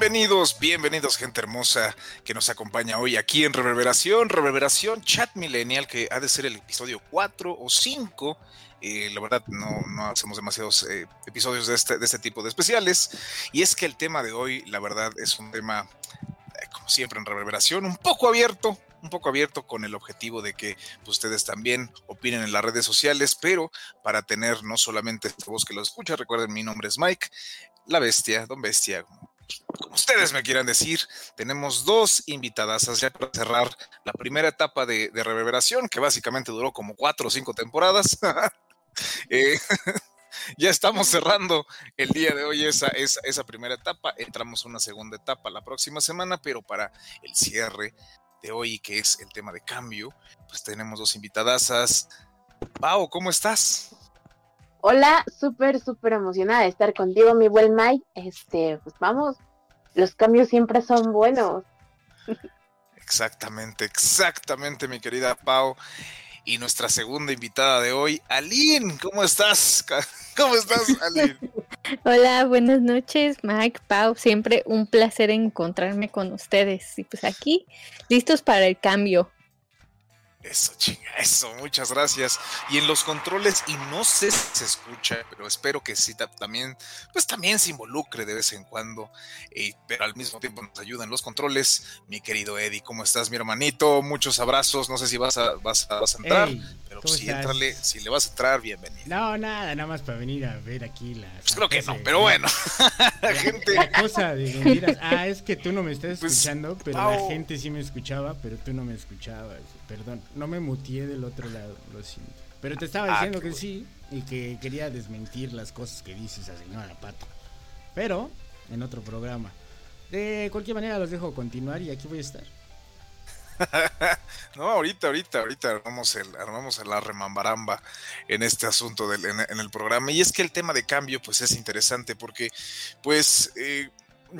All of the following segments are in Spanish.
Bienvenidos, bienvenidos gente hermosa que nos acompaña hoy aquí en Reverberación, Reverberación Chat Millennial, que ha de ser el episodio 4 o 5. Eh, la verdad no, no hacemos demasiados eh, episodios de este, de este tipo de especiales. Y es que el tema de hoy, la verdad, es un tema, eh, como siempre en Reverberación, un poco abierto, un poco abierto con el objetivo de que ustedes también opinen en las redes sociales, pero para tener no solamente esta voz que lo escucha, recuerden mi nombre es Mike, la bestia, don bestia, como ustedes me quieran decir, tenemos dos invitadas ya para cerrar la primera etapa de, reverberación, que básicamente duró como cuatro o cinco temporadas. Eh, ya estamos cerrando el día de hoy esa, esa, primera etapa. Entramos a una segunda etapa la próxima semana, pero para el cierre de hoy, que es el tema de cambio, pues tenemos dos invitadasas. Pau, ¿cómo estás? Hola, súper, súper emocionada de estar contigo, mi buen Mike. Este, pues vamos, los cambios siempre son buenos. Exactamente, exactamente, mi querida Pau. Y nuestra segunda invitada de hoy, Aline, ¿cómo estás? ¿Cómo estás, Aline? Hola, buenas noches, Mike, Pau. Siempre un placer encontrarme con ustedes. Y pues aquí, listos para el cambio. Eso, chinga, eso, muchas gracias. Y en los controles, y no sé si se escucha, pero espero que sí también, pues también se involucre de vez en cuando, eh, pero al mismo tiempo nos ayudan los controles. Mi querido Eddie, ¿cómo estás, mi hermanito? Muchos abrazos, no sé si vas a, vas a, entrar, pero sí, entrale, si le vas a entrar, bienvenido. No, nada, nada más para venir a ver aquí la. Pues creo que no, pero bueno. La, gente. La cosa de mentiras. Ah, es que tú no me estás pues, escuchando, pero la gente sí me escuchaba, pero tú no me escuchabas. Perdón, no me mutié del otro lado, lo siento. Pero te estaba ah, diciendo que sí y que quería desmentir las cosas que dices a señora Pato. Pero en otro programa. De cualquier manera los dejo continuar y aquí voy a estar. No, ahorita, ahorita, ahorita armamos, el, armamos la remambaramba en este asunto del, en, el programa. Y es que el tema de cambio, pues es interesante porque, pues, eh,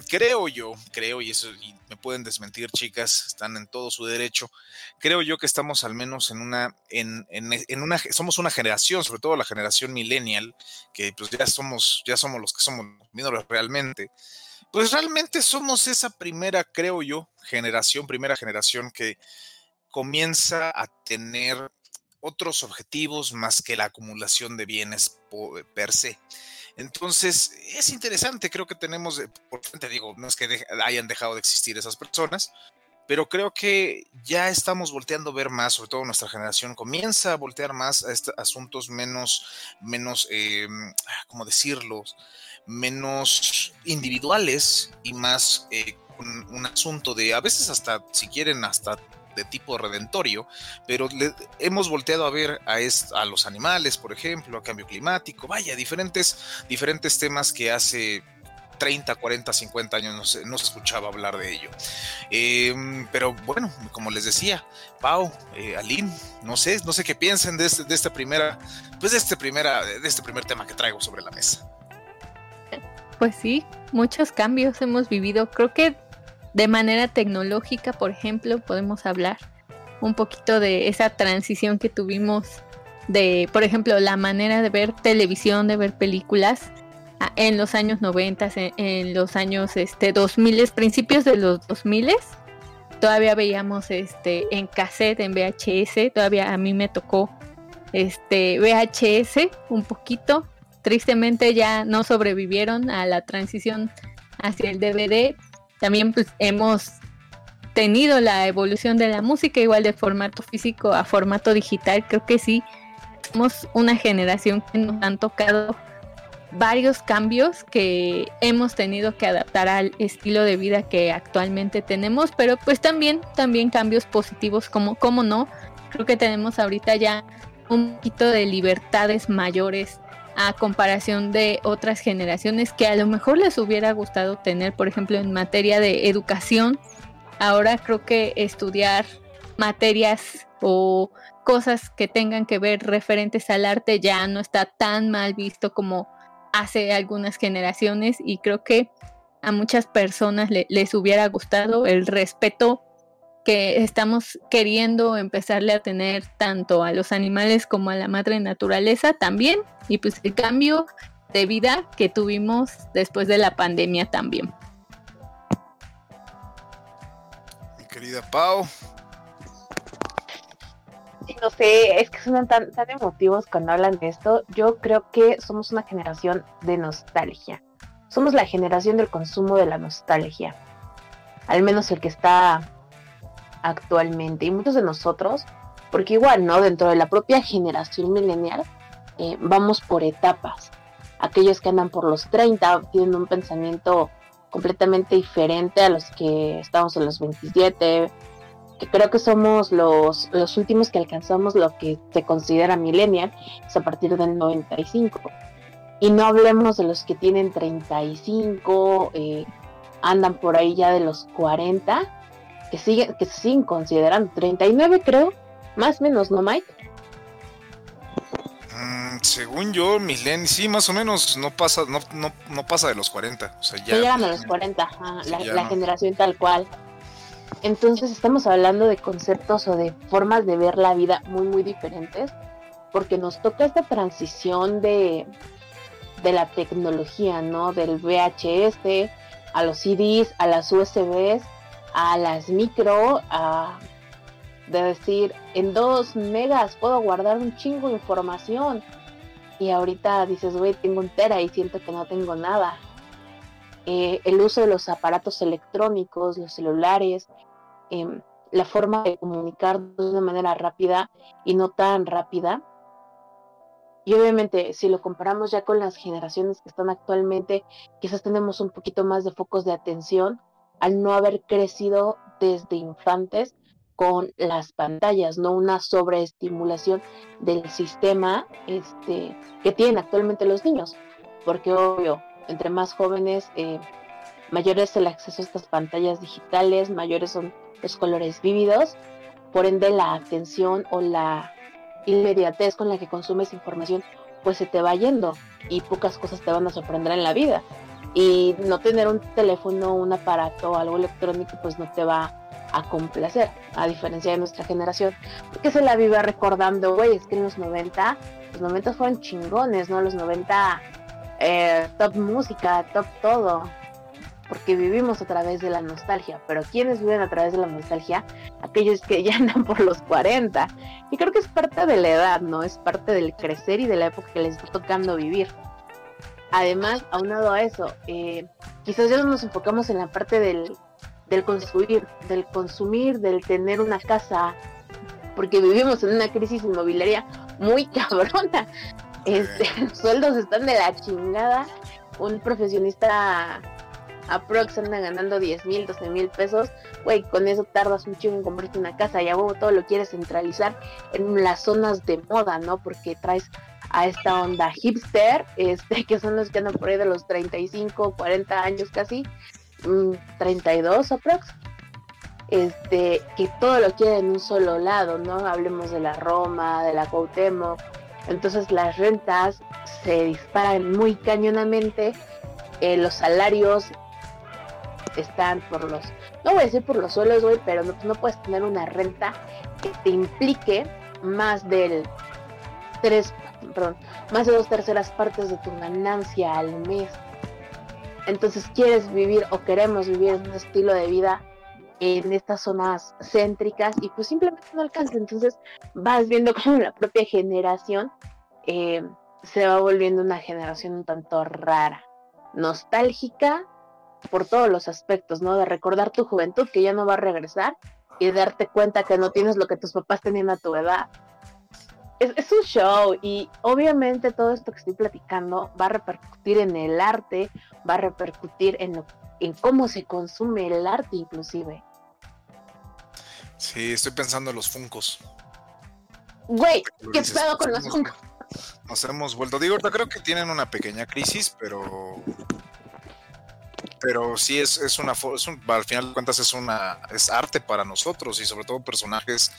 creo yo, creo, y eso y me pueden desmentir, chicas, están en todo su derecho. Creo yo que estamos al menos en una, en, en, una, somos una generación, sobre todo la generación millennial, que pues ya somos, ya somos los que somos menores realmente. Pues realmente somos esa primera, creo yo, generación, primera generación que comienza a tener otros objetivos más que la acumulación de bienes per se. Entonces, es interesante, creo que tenemos, por te digo, no es que hayan dejado de existir esas personas, pero creo que ya estamos volteando a ver más, sobre todo nuestra generación comienza a voltear más a estos asuntos menos, menos, eh, ¿cómo decirlo? Menos individuales y más eh, un, asunto de, a veces hasta, si quieren, hasta de tipo redentorio, pero hemos volteado a ver a, a, los animales, por ejemplo, a cambio climático, vaya, diferentes, diferentes temas que hace 30, 40, 50 años no se, no se escuchaba hablar de ello. Em, pero bueno, como les decía, Pau, eh, no sé, no sé qué piensen de este, de esta primera, pues de este primera, de este primer tema que traigo sobre la mesa. Pues sí, muchos cambios hemos vivido. Creo que de manera tecnológica, por ejemplo, podemos hablar un poquito de esa transición que tuvimos de, por ejemplo, la manera de ver televisión, de ver películas en los años 90, en, los años este 2000, principios de los 2000, todavía veíamos este en cassette, en VHS, todavía a mí me tocó este VHS un poquito. Tristemente ya no sobrevivieron a la transición hacia el DVD. También pues hemos tenido la evolución de la música igual de formato físico a formato digital. Creo que sí somos una generación que nos han tocado varios cambios que hemos tenido que adaptar al estilo de vida que actualmente tenemos, pero pues también, también cambios positivos, como, como no, creo que tenemos ahorita ya un poquito de libertades mayores a comparación de otras generaciones que a lo mejor les hubiera gustado tener, por ejemplo, en materia de educación. Ahora creo que estudiar materias o cosas que tengan que ver referentes al arte ya no está tan mal visto como hace algunas generaciones y creo que a muchas personas les hubiera gustado el respeto que estamos queriendo empezarle a tener tanto a los animales como a la madre naturaleza también y pues el cambio de vida que tuvimos después de la pandemia también. Mi querida Pau, no sé, es que son tan, tan emotivos cuando hablan de esto. Yo creo que somos una generación de nostalgia. Somos la generación del consumo de la nostalgia. Al menos el que está actualmente. Y muchos de nosotros, porque igual, ¿no? Dentro de la propia generación milenial, eh, vamos por etapas. Aquellos que andan por los 30 tienen un pensamiento completamente diferente a los que estamos en los 27, que creo que somos los, los últimos que alcanzamos lo que se considera millennial, es a partir del 95. Y no hablemos de los que tienen 35, eh, andan por ahí ya de los 40, que, siguen, que se siguen considerando 39 creo, más o menos, ¿no, Mike? Mm, según yo, millennial, sí, más o menos, no pasa, no, no, no pasa de los 40. O sea, ya, llegan a los 40, la, generación tal cual. Entonces estamos hablando de conceptos o de formas de ver la vida muy, muy diferentes, porque nos toca esta transición de, de la tecnología, ¿no? Del VHS a los CDs, a las USBs, a las micro, a de decir, en dos megas puedo guardar un chingo de información. Y ahorita dices, güey, tengo un tera y siento que no tengo nada. Eh, el uso de los aparatos electrónicos, los celulares, Em, la forma de comunicar de una manera rápida y no tan rápida. Y obviamente, si lo comparamos ya con las generaciones que están actualmente, quizás tenemos un poquito más de focos de atención al no haber crecido desde infantes con las pantallas, no una sobreestimulación del sistema este, que tienen actualmente los niños. Porque obvio, entre más jóvenes, eh, mayor es el acceso a estas pantallas digitales, mayores son los colores vívidos, por ende la atención o la inmediatez con la que consumes información pues se te va yendo y pocas cosas te van a sorprender en la vida. Y no tener un teléfono, un aparato, algo electrónico pues no te va a complacer, a diferencia de nuestra generación, que se la vive recordando, güey, es que en los 90, los 90 fueron chingones, ¿no? Los 90, eh, top música, top todo, porque vivimos a través de la nostalgia, pero ¿quiénes viven a través de la nostalgia? Aquellos que ya andan por los 40. Y creo que es parte de la edad, ¿no? Es parte del crecer y de la época que les está tocando vivir. Además, aunado a eso, eh, quizás ya nos enfocamos en la parte del, del construir, del consumir, del tener una casa, porque vivimos en una crisis inmobiliaria muy cabrona. Este, los sueldos están de la chingada. Un profesionista aprox anda ganando 10 mil, 12 mil pesos, güey, con eso tardas un chingo en comprarte una casa y a huevo todo lo quieres centralizar en las zonas de moda, ¿no? Porque traes a esta onda hipster, este, que son los que andan por ahí de los 35, 40 años casi, 32 mm, aprox, este, que todo lo quieren en un solo lado, ¿no? Hablemos de la Roma, de la Cuauhtémoc, entonces las rentas se disparan muy cañonamente, eh, los salarios están por los, no voy a decir por los suelos, güey, pero no, no puedes tener una renta que te implique más del 3, perdón, más de dos terceras partes de tu ganancia al mes. Entonces quieres vivir o queremos vivir un estilo de vida en estas zonas céntricas y pues simplemente no alcanza. Entonces vas viendo cómo la propia generación eh, se va volviendo una generación un tanto rara, nostálgica por todos los aspectos, ¿no? De recordar tu juventud que ya no va a regresar y darte cuenta que no tienes lo que tus papás tenían a tu edad. Es, un show y obviamente todo esto que estoy platicando va a repercutir en el arte, va a repercutir en, en cómo se consume el arte inclusive. Sí, estoy pensando en los funcos. Güey, ¿qué pedo con los funcos? Nos hemos vuelto, digo, yo creo que tienen una pequeña crisis, pero pero sí es, es una es al final de cuentas es una es arte para nosotros y sobre todo personajes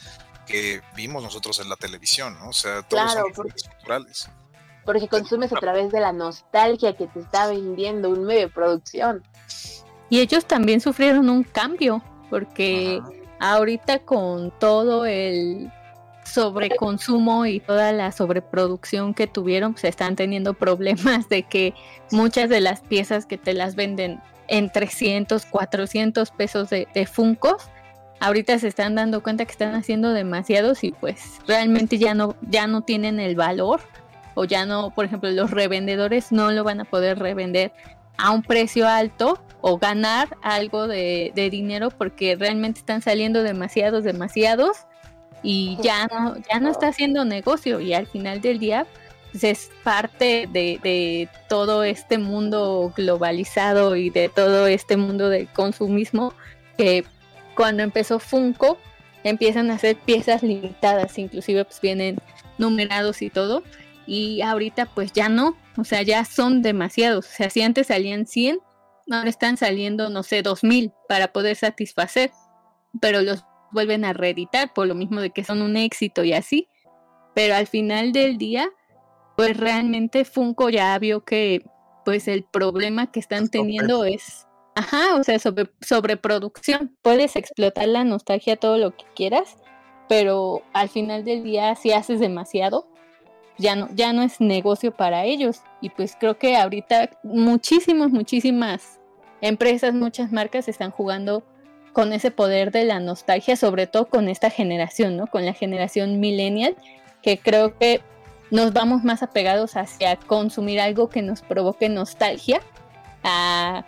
que vimos nosotros en la televisión, ¿no? O sea, todos claro, porque, culturales. Porque consumes a través de la nostalgia que te está vendiendo un medio de producción. Y ellos también sufrieron un cambio, porque ahorita con todo el sobreconsumo y toda la sobreproducción que tuvieron, pues están teniendo problemas de que muchas de las piezas que te las venden en 300, 400 pesos de, de Funcos, ahorita se están dando cuenta que están haciendo demasiados y pues realmente ya no, ya no tienen el valor o ya no, por ejemplo, los revendedores no lo van a poder revender a un precio alto o ganar algo de, de dinero porque realmente están saliendo demasiados, demasiados y ya no, ya no está haciendo negocio y al final del día pues, es parte de, de, todo este mundo globalizado y de todo este mundo del consumismo que cuando empezó Funko empiezan a hacer piezas limitadas, inclusive pues vienen numerados y todo y ahorita pues ya no, o sea, ya son demasiados, o sea, si antes salían 100, ahora están saliendo, no sé, 2000 para poder satisfacer, pero los vuelven a reeditar por lo mismo de que son un éxito y así. Pero al final del día, pues realmente Funko ya vio que pues el problema que están teniendo es, ajá, o sea, sobre, sobreproducción. Puedes explotar la nostalgia todo lo que quieras, pero al final del día si haces demasiado, ya no, ya no es negocio para ellos. Y pues creo que ahorita muchísimas, muchísimas empresas, muchas marcas están jugando con ese poder de la nostalgia, sobre todo con esta generación, ¿no? Con la generación millennial, que creo que nos vamos más apegados hacia consumir algo que nos provoque nostalgia, a,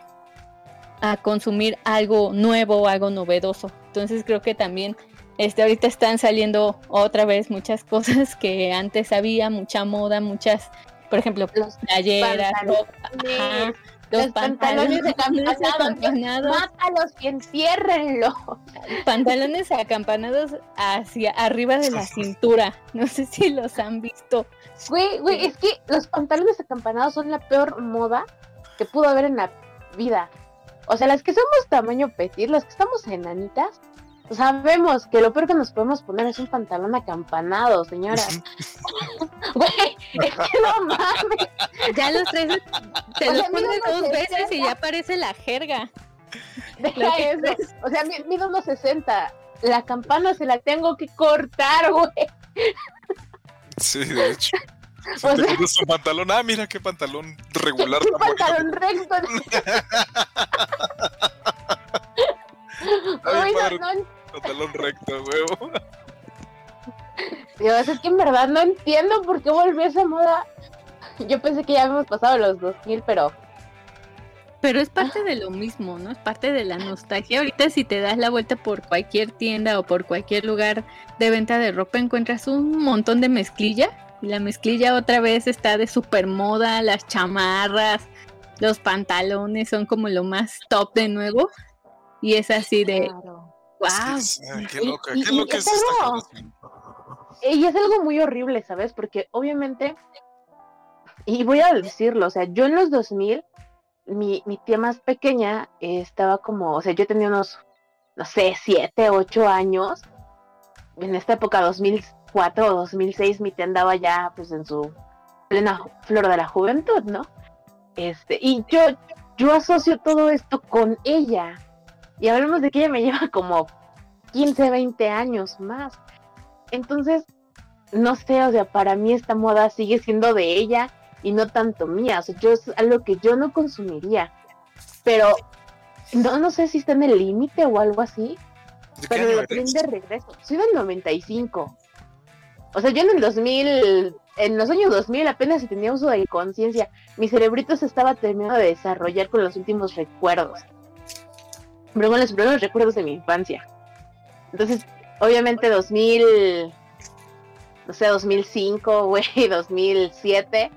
a consumir algo nuevo, algo novedoso. Entonces creo que también este, ahorita están saliendo otra vez muchas cosas que antes había, mucha moda, muchas, por ejemplo, playeras, ropa, los, pantalones, acampanados. Mátalos y enciérrenlo. Pantalones acampanados hacia arriba de la cintura. No sé si los han visto. Güey, güey, es que los pantalones acampanados son la peor moda que pudo haber en la vida. O sea, las que somos tamaño petit, las que estamos enanitas, sabemos que lo peor que nos podemos poner es un pantalón acampanado, señora. Güey, es que no mames. Ya los tres se los pones dos veces y ya aparece la jerga. Deja eso. O sea, mido unos 60. La campana se la tengo que cortar, güey. Sí, de hecho. O sea, su pantalón, ah, mira qué pantalón regular. ¿Qué, pantalón recto? Ay, Pantalón recto, huevo. Dios, es que en verdad no entiendo por qué volvió esa moda. Yo pensé que ya habíamos pasado los 2000, pero Pero es parte de lo mismo, ¿no? Es parte de la nostalgia. Ahorita si te das la vuelta por cualquier tienda o por cualquier lugar de venta de ropa encuentras un montón de mezclilla. Y la mezclilla otra vez está de super moda, las chamarras, los pantalones son como lo más top de nuevo. Y es así de... ¡Wow! qué loca, qué loca es, y es algo muy horrible, ¿sabes? Porque obviamente, y voy a decirlo, o sea, yo en los 2000 mi, mi tía más pequeña estaba como, o sea, yo tenía unos, no sé, siete, ocho años. En esta época, 2004 o 2006, mi tía andaba ya pues en su plena flor de la juventud, ¿no? Este, y yo, yo asocio todo esto con ella. Y hablamos de que ella me lleva como 15, 20 años más. Entonces, no sé, o sea, para mí esta moda sigue siendo de ella y no tanto mía. O sea, yo es algo que yo no consumiría. Pero no, no sé si está en el límite o algo así. Pero lo traen de regreso. Soy del 95. O sea, yo en el 2000, en los años 2000 apenas tenía uso de conciencia. Mi cerebrito se estaba terminando de desarrollar con los últimos recuerdos. Pero con los primeros recuerdos de mi infancia. Entonces, obviamente 2000, no sé, 2005, güey, 2007,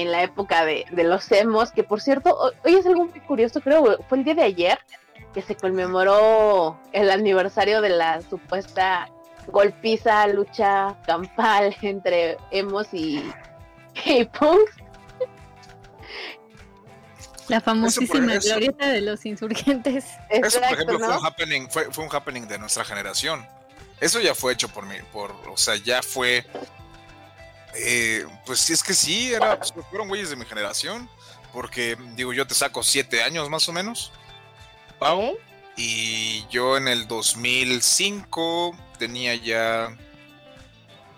en la época de, los emos, que por cierto, hoy es algo muy curioso, creo, fue el día de ayer que se conmemoró el aniversario de la supuesta golpiza, lucha campal entre emos y, y punks. La famosísima glorieta de los insurgentes. Eso, por ejemplo, fue, un happening, fue, fue, un happening de nuestra generación. Eso ya fue hecho por mí, por, o sea, ya fue eh, pues sí, es que sí, era, pues, fueron güeyes de mi generación. Porque, digo, yo te saco siete años más o menos. Pau. Y yo en el 2005 tenía ya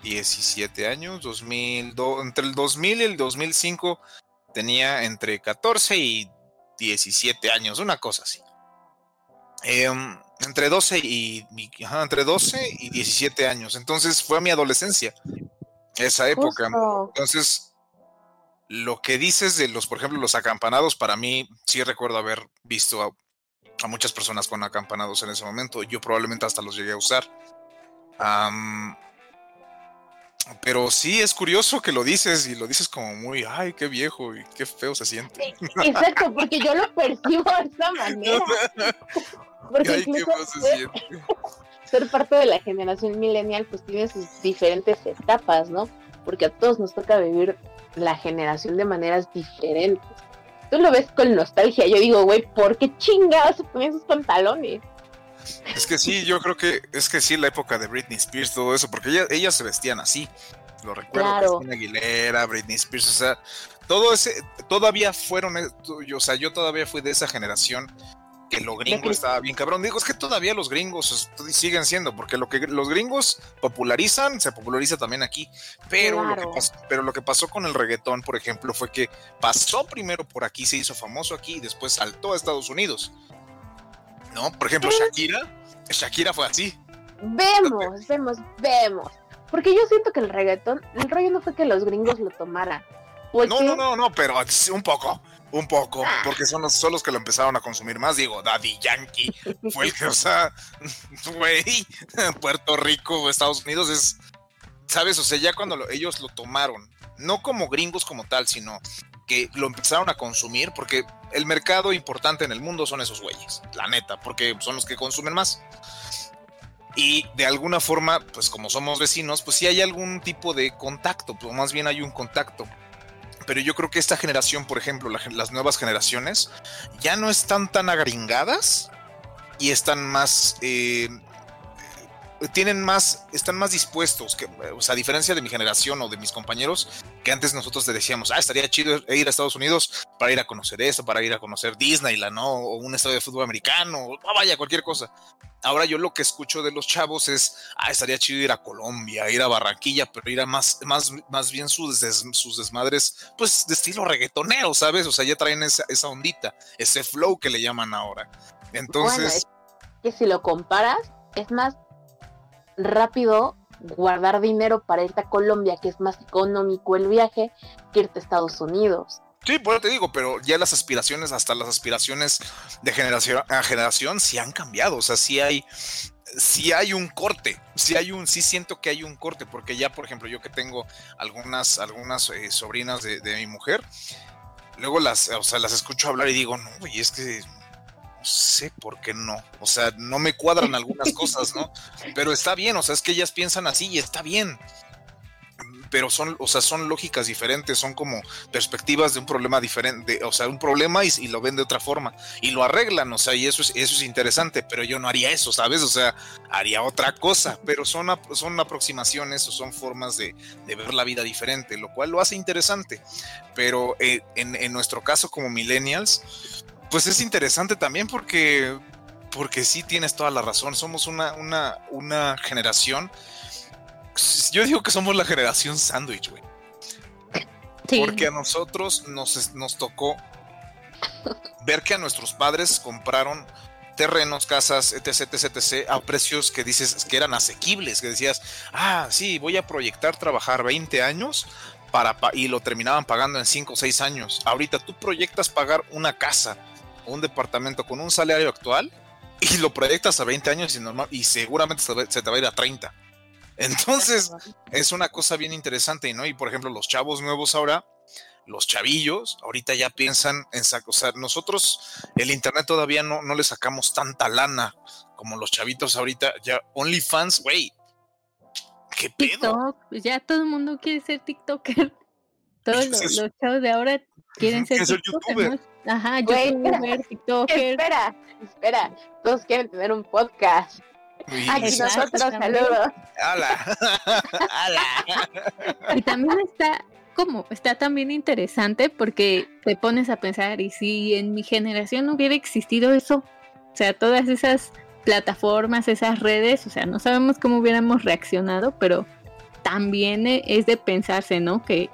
17 años. 2000, entre el 2000 y el 2005 tenía entre 14 y 17 años, una cosa así. Em, entre 12 y entre 12 y 17 años. Entonces fue mi adolescencia esa época. Entonces, lo que dices de los, por ejemplo, los acampanados, para mí sí recuerdo haber visto a, muchas personas con acampanados en ese momento. Yo probablemente hasta los llegué a usar. pero sí es curioso que lo dices y lo dices como muy, ay, qué viejo y qué feo se siente. Exacto, porque yo lo percibo de esa manera. Porque ay, qué feo se siente ser parte de la generación millennial pues tiene sus diferentes etapas, ¿no? Porque a todos nos toca vivir la generación de maneras diferentes. Tú lo ves con nostalgia, yo digo, güey, ¿por qué chingados se ponen esos pantalones? Es que sí, yo creo que es que sí la época de Britney Spears, todo eso, porque ellas, ellas se vestían así. Lo recuerdo, claro. Christina Aguilera, Britney Spears, o sea, todo ese, todavía fueron, o sea, yo todavía fui de esa generación que lo gringo estaba bien cabrón. Digo, es que todavía los gringos siguen siendo, porque lo que los gringos popularizan, se populariza también aquí. Pero, lo, que pasó, pero lo que pasó con el reggaetón, por ejemplo, fue que pasó primero por aquí, se hizo famoso aquí y después saltó a Estados Unidos. ¿No? Por ejemplo, Shakira, Shakira fue así. Vemos, vemos, vemos. Porque yo siento que el reggaetón, el rollo no fue que los gringos lo tomaran. No, no, no, no, pero un poco. Un poco, porque son los, son los que lo empezaron a consumir más. Digo, Daddy Yankee fue el que, o sea, güey, Puerto Rico, Estados Unidos es, ¿sabes? O sea, ya cuando ellos lo tomaron, no como gringos como tal, sino que lo empezaron a consumir, porque el mercado importante en el mundo son esos güeyes, la neta, porque son los que consumen más. Y de alguna forma, pues como somos vecinos, pues sí hay algún tipo de contacto, pues más bien hay un contacto pero yo creo que esta generación, por ejemplo, las nuevas generaciones, ya no están tan agringadas y están más... Eh, tienen más, están más dispuestos, que, o sea, a diferencia de mi generación o de mis compañeros, que antes nosotros te decíamos, ah, estaría chido ir a Estados Unidos para ir a conocer esto, para ir a conocer Disneyland, ¿no? O un estadio de fútbol americano, o vaya, cualquier cosa. Ahora yo lo que escucho de los chavos es, ah, estaría chido ir a Colombia, ir a Barranquilla, pero ir a más, más, más bien sus, sus desmadres, pues de estilo reggaetonero, ¿sabes? O sea, ya traen esa, esa ondita, ese flow que le llaman ahora. Entonces... que si lo comparas, es más rápido guardar dinero para irte a Colombia, que es más económico el viaje, que irte a Estados Unidos. Sí, eso te digo, pero ya las aspiraciones, hasta las aspiraciones de generación a generación, sí han cambiado. O sea, sí hay, sí hay un corte. Sí hay un, sí siento que hay un corte, porque ya, por ejemplo, yo que tengo algunas, algunas eh, sobrinas de, mi mujer, luego las, o sea, las escucho hablar y digo, no, y es que no sé por qué no. O sea, no me cuadran algunas cosas, ¿no? Pero está bien, o sea, es que ellas piensan así y está bien pero son, o sea, son lógicas diferentes, son como perspectivas de un problema diferente, o sea, un problema y, lo ven de otra forma y lo arreglan, o sea, y eso es, eso es interesante, pero yo no haría eso, ¿sabes? O sea, haría otra cosa, pero son, son aproximaciones o son formas de, ver la vida diferente, lo cual lo hace interesante, pero eh, en, en nuestro caso como millennials, pues es interesante también porque porque sí tienes toda la razón. Somos una, una, una generación yo digo que somos la generación sándwich, güey. Porque a nosotros nos, nos tocó ver que a nuestros padres compraron terrenos, casas, etc, etc, etc, a precios que dices que eran asequibles, que decías, ah, sí, voy a proyectar trabajar 20 años para y lo terminaban pagando en 5 o 6 años. Ahorita tú proyectas pagar una casa o un departamento con un salario actual y lo proyectas a 20 años y, normal, y seguramente se te va a ir a 30. Entonces, es una cosa bien interesante, ¿no? Y por ejemplo, los chavos nuevos ahora, los chavillos, ahorita ya piensan en sacar, o sea, nosotros el internet todavía no, no le sacamos tanta lana como los chavitos ahorita, ya OnlyFans, güey. ¿Qué pedo? TikTok, pues ya todo el mundo quiere ser TikToker. Todos los, chavos de ahora quieren ser, YouTuber. Ajá, youtuber, TikToker. Espera, espera, todos quieren tener un podcast. Aquí nosotros, saludos. Hola. Y también está, como, está también interesante porque te pones a pensar, y si en mi generación no hubiera existido eso, o sea, todas esas plataformas, esas redes, o sea, no sabemos cómo hubiéramos reaccionado, pero también es de pensarse, ¿no? Que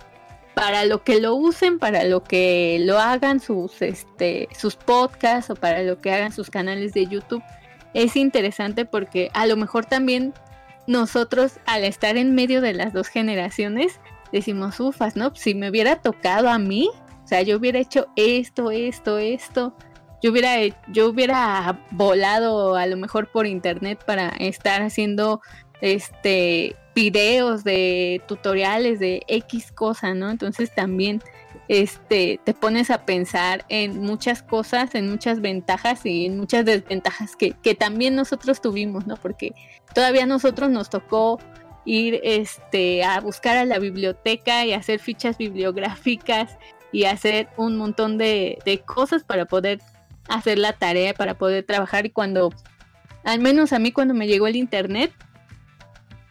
para lo que lo usen, para lo que lo hagan sus, este, sus podcasts o para lo que hagan sus canales de YouTube, es interesante porque a lo mejor también nosotros al estar en medio de las dos generaciones decimos, ufas, ¿no? Si me hubiera tocado a mí, o sea, yo hubiera hecho esto, esto, esto, yo hubiera, yo hubiera volado a lo mejor por internet para estar haciendo este videos de tutoriales de X cosa, ¿no? Entonces también este, te pones a pensar en muchas cosas, en muchas ventajas y en muchas desventajas que, también nosotros tuvimos, ¿no? Porque todavía a nosotros nos tocó ir este, a buscar a la biblioteca y hacer fichas bibliográficas y hacer un montón de, cosas para poder hacer la tarea, para poder trabajar y cuando, al menos a mí cuando me llegó el internet,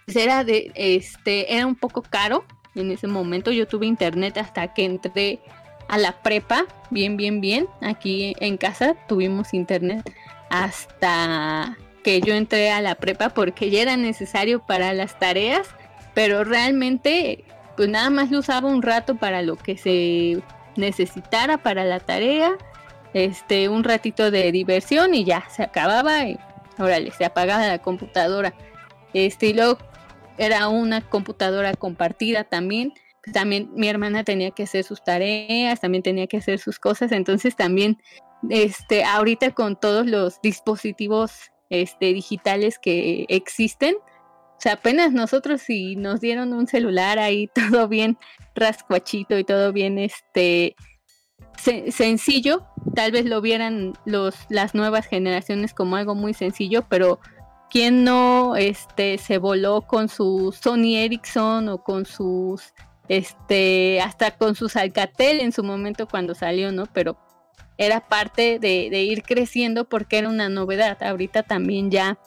pues era de, este, era un poco caro en ese momento. Yo tuve internet hasta que entré a la prepa, bien, bien, bien. Aquí en casa tuvimos internet hasta que yo entré a la prepa porque ya era necesario para las tareas, pero realmente pues nada más lo usaba un rato para lo que se necesitara para la tarea, este un ratito de diversión y ya se acababa y órale, se apagaba la computadora. Este y luego era una computadora compartida también. También mi hermana tenía que hacer sus tareas, también tenía que hacer sus cosas, entonces también este ahorita con todos los dispositivos este digitales que existen, o sea, apenas nosotros si nos dieron un celular ahí todo bien rascuachito y todo bien este sencillo, tal vez lo vieran los las nuevas generaciones como algo muy sencillo, pero ¿Quién no este, se voló con su Sony Ericsson o con sus, este, hasta con sus Alcatel en su momento cuando salió, ¿no? Pero era parte de, ir creciendo porque era una novedad. Ahorita también ya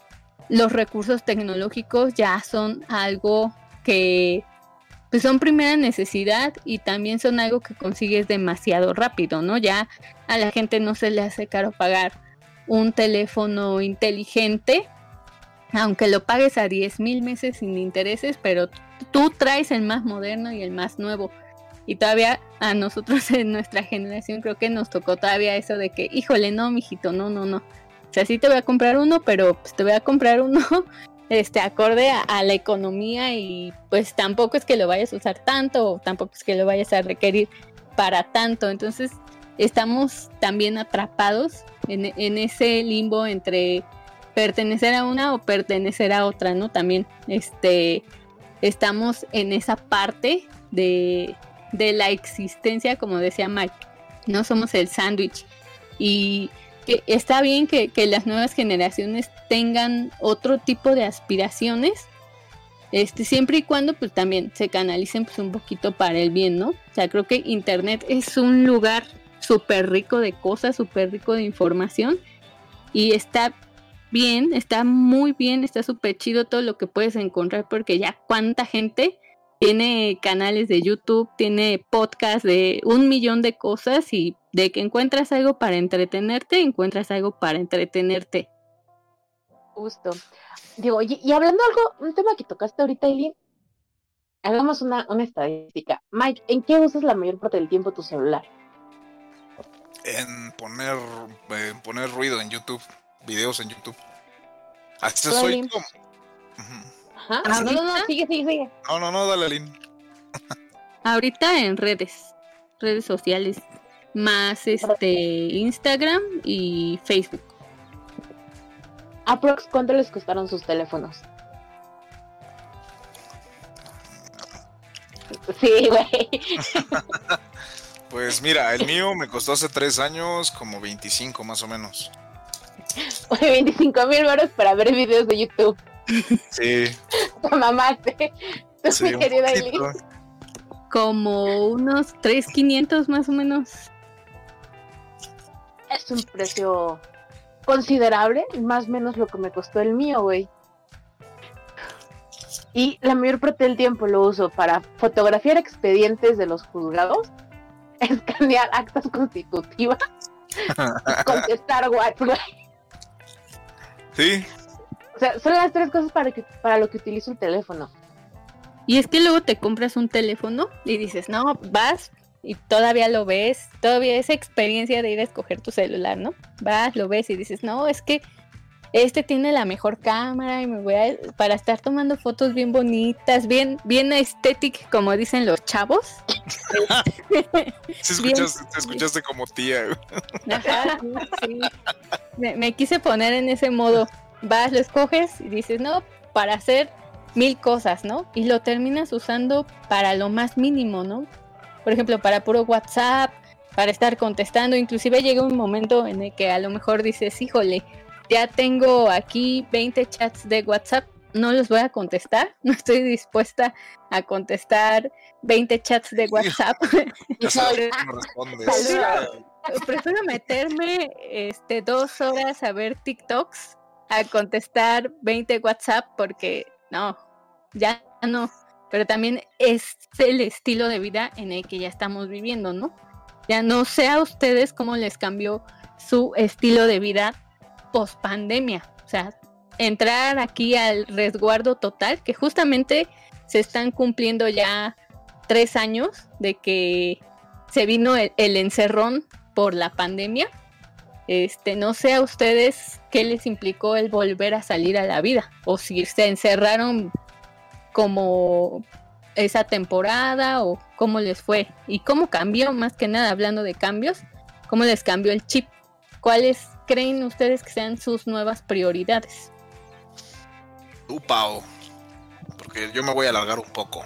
los recursos tecnológicos ya son algo que pues son primera necesidad y también son algo que consigues demasiado rápido, ¿no? Ya a la gente no se le hace caro pagar un teléfono inteligente aunque lo pagues a 10 mil meses sin intereses, pero tú traes el más moderno y el más nuevo. Y todavía a nosotros en nuestra generación creo que nos tocó todavía eso de que, híjole, no, mijito, no, no, no. O sea, sí te voy a comprar uno, pero pues te voy a comprar uno este acorde a, la economía y pues tampoco es que lo vayas a usar tanto o tampoco es que lo vayas a requerir para tanto. Entonces estamos también atrapados en, en ese limbo entre pertenecer a una o pertenecer a otra, ¿no? También este estamos en esa parte de, de la existencia, como decía Mike, no somos el sándwich. Y que está bien que, que, las nuevas generaciones tengan otro tipo de aspiraciones, este, siempre y cuando pues también se canalicen pues un poquito para el bien, ¿no? O sea, creo que internet es un lugar súper rico de cosas, súper rico de información y está bien, está muy bien, está súper chido todo lo que puedes encontrar porque ya cuánta gente tiene canales de YouTube, tiene podcast de un millón de cosas y de que encuentras algo para entretenerte, encuentras algo para entretenerte. Justo. Digo, y, hablando algo, un tema que tocaste ahorita, Eileen, hagamos una, una estadística. Mike, ¿en qué usas la mayor parte del tiempo tu celular? En poner, en poner ruido en YouTube videos en YouTube. Soy como. Ajá. Ah, no, no, no, sigue, sigue, sigue. No, no, no, dale, Lin. Ahorita en redes, redes sociales, más este Instagram y Facebook. Aprox, ¿cuánto les costaron sus teléfonos? Sí, güey. pues mira, el mío me costó hace tres años como 25 más o menos. 25 mil euros para ver videos de YouTube. Sí. Mamaste. Sí, mi querida Como unos 3,500 más o menos. Es un precio considerable, más o menos lo que me costó el mío, güey. Y la mayor parte del tiempo lo uso para fotografiar expedientes de los juzgados, escanear actas constitutivas y contestar WhatsApp. Sí. O sea, son las tres cosas para, que, para lo que utilizo un teléfono. Y es que luego te compras un teléfono y dices, no, vas y todavía lo ves, todavía esa experiencia de ir a escoger tu celular, ¿no? Vas, lo ves y dices, no, es que este tiene la mejor cámara y me voy a para estar tomando fotos bien bonitas, bien bien estética como dicen los chavos. ¿Se escuchaste, te escuchaste como tía. Ajá, sí. Me, quise poner en ese modo. Vas, lo escoges y dices, no, para hacer mil cosas, ¿no? Y lo terminas usando para lo más mínimo, ¿no? Por ejemplo, para puro WhatsApp, para estar contestando. Inclusive llega un momento en el que a lo mejor dices, híjole, ya tengo aquí 20 chats de WhatsApp, no los voy a contestar, no estoy dispuesta a contestar 20 chats de WhatsApp. Prefiero meterme este, dos horas a ver TikToks a contestar 20 WhatsApp porque no, ya no. Pero también es el estilo de vida en el que ya estamos viviendo, ¿no? Ya no sé a ustedes cómo les cambió su estilo de vida post pandemia. O sea, entrar aquí al resguardo total, que justamente se están cumpliendo ya tres años de que se vino el, encerrón por la pandemia. Este, no sé a ustedes qué les implicó el volver a salir a la vida o si se encerraron como esa temporada o cómo les fue y cómo cambió, más que nada hablando de cambios, cómo les cambió el chip, cuáles creen ustedes que sean sus nuevas prioridades. Tú, Pau, porque yo me voy a alargar un poco.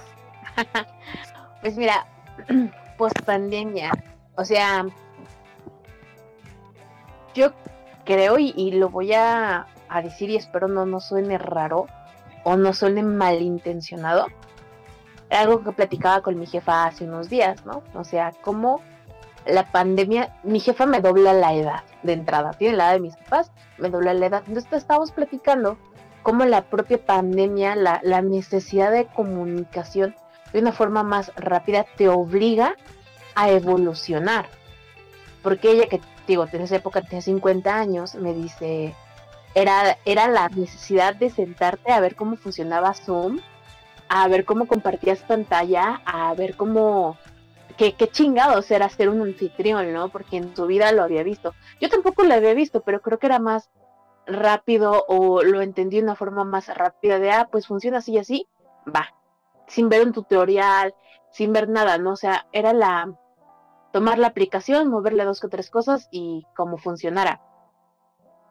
pues mira, post pandemia, o sea, yo creo y, lo voy a, decir y espero no, no suene raro o no suene malintencionado. Algo que platicaba con mi jefa hace unos días, ¿no? O sea, cómo la pandemia, mi jefa me dobla la edad de entrada, tiene la edad de mis papás, me dobla la edad. Entonces estábamos platicando cómo la propia pandemia, la, la necesidad de comunicación de una forma más rápida te obliga a evolucionar. Porque ella que, digo, en esa época tenía 50 años, me dice, era, era la necesidad de sentarte a ver cómo funcionaba Zoom, a ver cómo compartías pantalla, a ver cómo qué, qué chingados era ser un anfitrión, ¿no? Porque en su vida lo había visto. Yo tampoco lo había visto, pero creo que era más rápido o lo entendí de una forma más rápida de, ah, pues funciona así y así, va, sin ver un tutorial, sin ver nada, ¿no? O sea, era la, tomar la aplicación, moverle dos o tres cosas y cómo funcionara.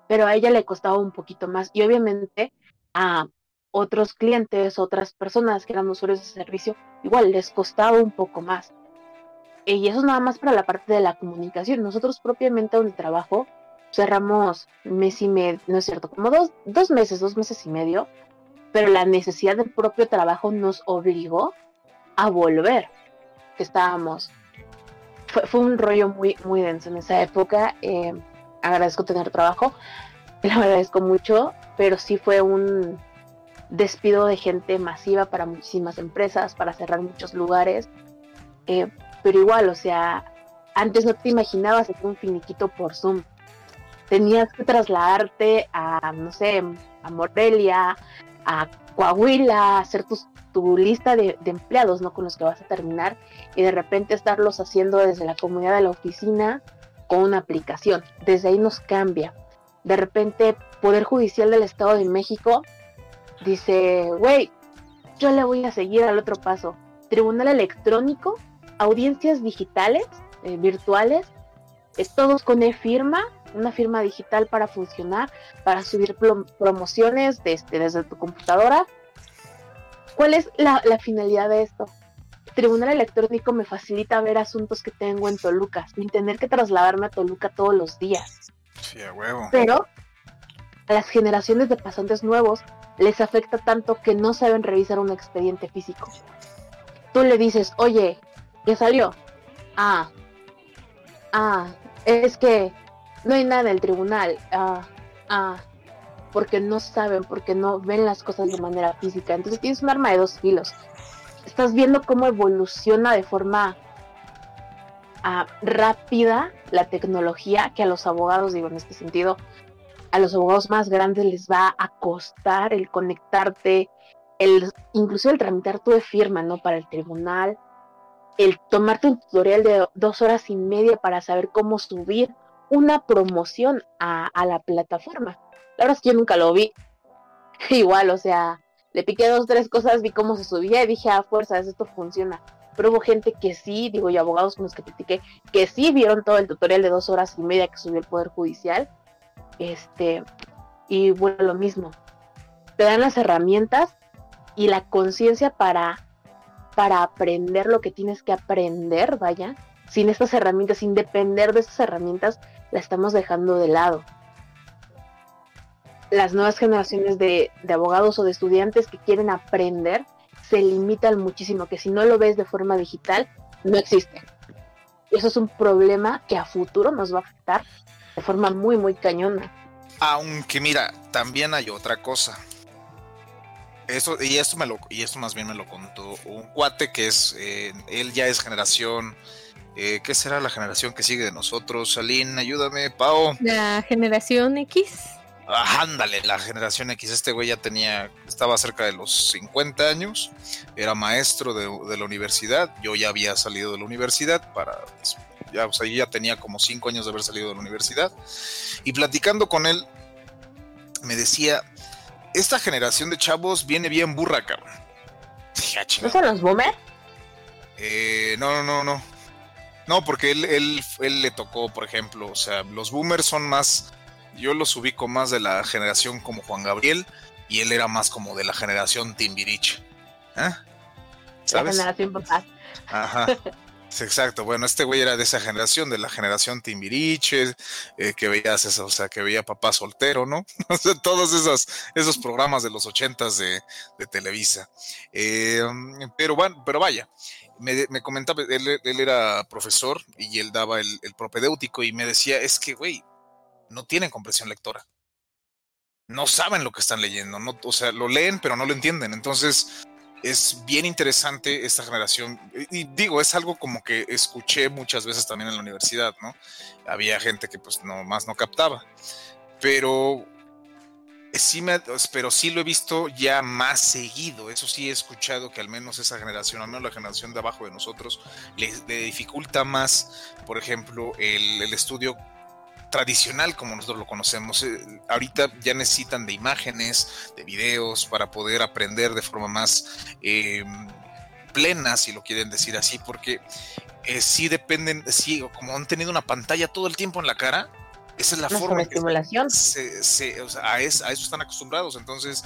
Pero a ella le costaba un poquito más y obviamente a otros clientes, otras personas que eran usuarios de servicio, igual les costaba un poco más. Y eso es nada más para la parte de la comunicación. Nosotros propiamente en el trabajo cerramos mes y medio, no es cierto, como dos, dos meses, dos meses y medio, pero la necesidad del propio trabajo nos obligó a volver, estábamos. Fue, un rollo muy, muy denso en esa época. Eh, agradezco tener trabajo, lo agradezco mucho, pero sí fue un despido de gente masiva para muchísimas empresas, para cerrar muchos lugares. Eh, pero igual, o sea, antes no te imaginabas hacer un finiquito por Zoom. Tenías que trasladarte a, no sé, a Morelia, a Coahuila, hacer tu lista de, de, empleados, ¿no? Con los que vas a terminar y de repente estarlos haciendo desde la comunidad de la oficina con una aplicación. Desde ahí nos cambia. De repente, Poder Judicial del Estado de México dice, güey, yo le voy a seguir al otro paso. Tribunal electrónico, audiencias digitales, eh, virtuales, todos con e-firma, una firma digital para funcionar, para subir promociones desde, desde tu computadora. ¿Cuál es la, finalidad de esto? Tribunal electrónico me facilita ver asuntos que tengo en Toluca, sin tener que trasladarme a Toluca todos los días. Sí, a huevo. Pero a las generaciones de pasantes nuevos les afecta tanto que no saben revisar un expediente físico. Tú le dices, oye, ¿qué salió? Ah, ah, es que no hay nada en el tribunal. Ah, ah, porque no saben, porque no ven las cosas de manera física. Entonces tienes un arma de dos filos. Estás viendo cómo evoluciona de forma ah, rápida la tecnología que a los abogados, digo en este sentido, a los abogados más grandes les va a costar el conectarte, el, incluso el tramitar tu firma, ¿no? Para el tribunal, el tomarte un tutorial de dos horas y media para saber cómo subir una promoción a, la plataforma. La verdad es que yo nunca lo vi. Igual, o sea, le piqué dos, tres cosas, vi cómo se subía y dije, a ah, fuerzas, esto funciona. Pero hubo gente que sí, digo, y abogados con los que platiqué, que sí vieron todo el tutorial de dos horas y media que subió el Poder Judicial este, y bueno, lo mismo. Te dan las herramientas y la conciencia para, para aprender lo que tienes que aprender, vaya. Sin estas herramientas, sin depender de estas herramientas, la estamos dejando de lado. Las nuevas generaciones de, abogados o de estudiantes que quieren aprender se limitan muchísimo, que si no lo ves de forma digital, no existe. Eso es un problema que a futuro nos va a afectar de forma muy, muy cañona. Aunque mira, también hay otra cosa. Eso, y esto me lo, y esto más bien me lo contó un cuate que es, eh, él ya es generación, eh, ¿qué será la generación que sigue de nosotros? Aline, ayúdame, Pau. La generación X. Ah, ándale, la generación X, este güey ya tenía, estaba cerca de los 50 años, era maestro de, de la universidad, yo ya había salido de la universidad para ya, o sea, ya tenía como cinco años de haber salido de la universidad. Y platicando con él, me decía, esta generación de chavos viene bien burra, cabrón. ¿No son los boomers? Eh, no, no, no. No, porque él, él, él le tocó, por ejemplo, o sea, los boomers son más, yo los ubico más de la generación como Juan Gabriel y él era más como de la generación Timbirich. ¿Eh? ¿Sabes? La generación papá. Ajá. exacto. Bueno, este güey era de esa generación, de la generación Timbiriche, eh, que veías eso, o sea, que veía papá soltero, ¿no? O sea, todos esos, esos programas de los ochentas de, de Televisa. Eh, pero pero vaya, me, me comentaba, él, él, era profesor y él daba el, el propedéutico y me decía, es que, güey, no tienen comprensión lectora. No saben lo que están leyendo, no, o sea, lo leen, pero no lo entienden. Entonces, es bien interesante esta generación. Y digo, es algo como que escuché muchas veces también en la universidad, ¿no? Había gente que pues no más no captaba. Pero sí, me, pero sí lo he visto ya más seguido. Eso sí he escuchado que al menos esa generación, al menos la generación de abajo de nosotros, le, dificulta más, por ejemplo, el estudio tradicional como nosotros lo conocemos. Eh, ahorita ya necesitan de imágenes, de videos para poder aprender de forma más, eh, plena, si lo quieren decir así, porque eh, sí dependen, sí, como han tenido una pantalla todo el tiempo en la cara, esa es la forma. estimulación. Se, o sea, a, eso, están acostumbrados. Entonces,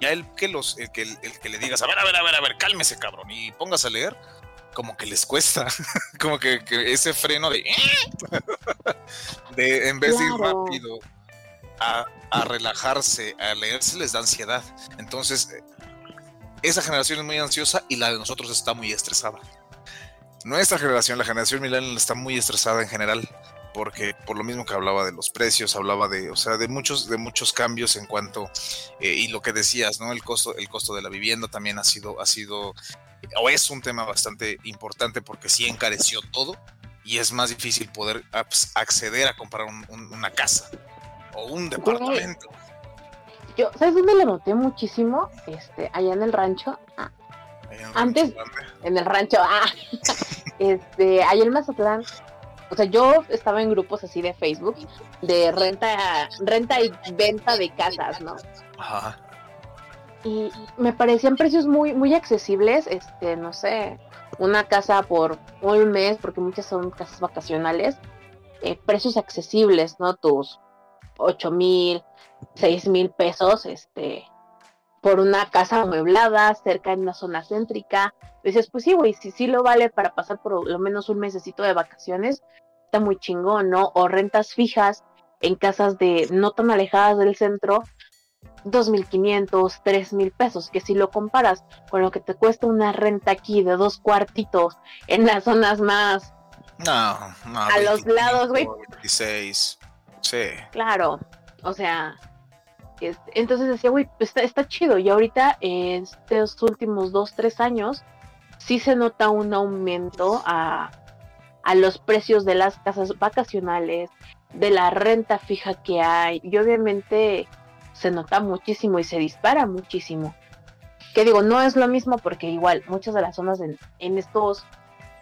ya el que los, el que, el, que le digas, a ver, a ver, a ver, a ver, cálmese, cabrón, y pongas a leer, como que les cuesta. como que, ese freno de, de en vez de ir rápido a, a, relajarse, a leerse, les da ansiedad. Entonces, esa generación es muy ansiosa y la de nosotros está muy estresada. Nuestra generación, la generación millennial, está muy estresada en general porque por lo mismo que hablaba de los precios, hablaba de, o sea, de muchos, de muchos cambios en cuanto, eh, y lo que decías, ¿no? El costo, el costo de la vivienda también ha sido, ha sido, o es un tema bastante importante porque sí encareció todo y es más difícil poder acceder a comprar una casa o un departamento. Yo, ¿sabes dónde lo noté muchísimo? Este, allá en el rancho. Ah, antes, en el rancho, ah, este, allá en Mazatlán, o sea, yo estaba en grupos así de Facebook de renta, renta y venta de casas, ¿no? Ajá. Y me parecían precios muy, muy accesibles, este, no sé, una casa por un mes, porque muchas son casas vacacionales, eh, precios accesibles, ¿no? Tus ocho mil, seis mil pesos, este, por una casa amueblada, cerca en una zona céntrica. Dices, pues sí, güey, si sí lo vale para pasar por lo menos un mesecito de vacaciones, está muy chingón, ¿no? O rentas fijas en casas de no tan alejadas del centro, 2.500, 3.000 pesos, que si lo comparas con lo que te cuesta una renta aquí de dos cuartitos en las zonas más... No, no. A los lados, güey. 26, sí. Claro, o sea, entonces decía, güey, está, está chido. Y ahorita, en estos últimos dos, tres años, sí se nota un aumento a, a los precios de las casas vacacionales, de la renta fija que hay. Y obviamente se nota muchísimo y se dispara muchísimo. Que digo, no es lo mismo porque igual muchas de las zonas en, en estos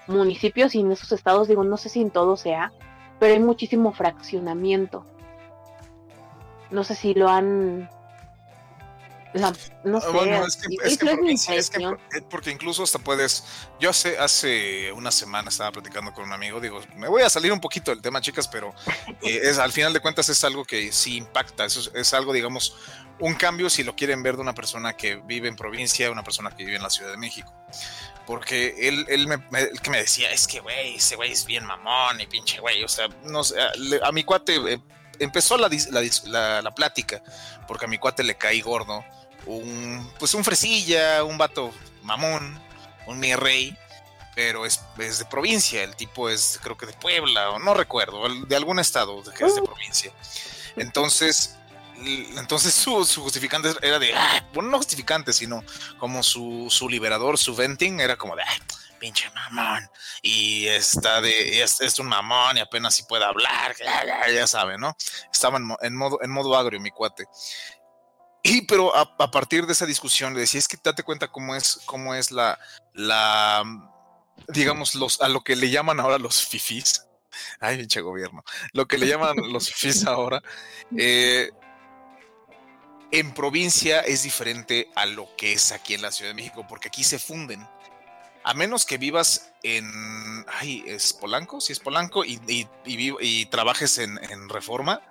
municipios y en estos estados, digo, no sé si en todo sea, pero hay muchísimo fraccionamiento. No sé si lo han no, sé. Bueno, es que, porque incluso hasta puedes. Yo hace, hace una semana estaba platicando con un amigo. Digo, me voy a salir un poquito del tema, chicas, pero eh, es, al final de cuentas es algo que sí impacta. Eso es, algo, digamos, un cambio si lo quieren ver de una persona que vive en provincia, una persona que vive en la Ciudad de México. Porque él, él me, que me decía, es que, güey, ese güey es bien mamón y pinche güey. O sea, no sé, a, mi cuate. Eh, empezó la, la, la, plática, porque a mi cuate le caí gordo un, pues un fresilla, un vato mamón, un mi rey, pero es, de provincia, el tipo es creo que de Puebla, o no recuerdo, de algún estado que es de uh. provincia. Entonces, entonces su, justificante era de, bueno, no justificante, sino como su, su liberador, su venting, era como de, pinche mamón, y está de, es, un mamón y apenas si puede hablar, ya, sabe, ¿no? Estaba en, modo, en modo agrio mi cuate. Y pero a, partir de esa discusión le decía, es que date cuenta cómo es, cómo es la, la, digamos, los, a lo que le llaman ahora los fifis. Ay, pinche gobierno. Lo que le llaman los fifis ahora. Eh, en provincia es diferente a lo que es aquí en la Ciudad de México, porque aquí se funden a menos que vivas en, ay, es Polanco, si es Polanco, y, y, trabajes en, Reforma,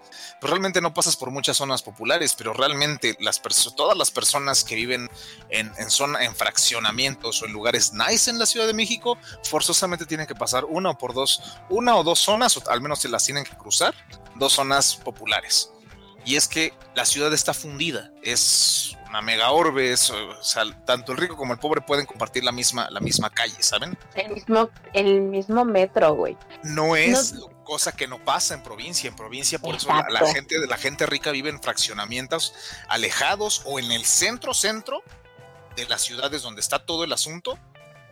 pues realmente no pasas por muchas zonas populares, pero realmente las todas las personas que viven en, en, zona, en fraccionamientos o en lugares nice en la Ciudad de México, forzosamente tienen que pasar una o por dos, una o dos zonas, o al menos se las tienen que cruzar, dos zonas populares. Y es que la ciudad está fundida, es una mega orbe, o sea, tanto el rico como el pobre pueden compartir la misma, la misma calle, ¿saben? El mismo, el mismo metro, güey. No es cosa que no pasa en provincia. En provincia, por eso la, gente, la gente rica vive en fraccionamientos alejados o en el centro, centro de las ciudades donde está todo el asunto,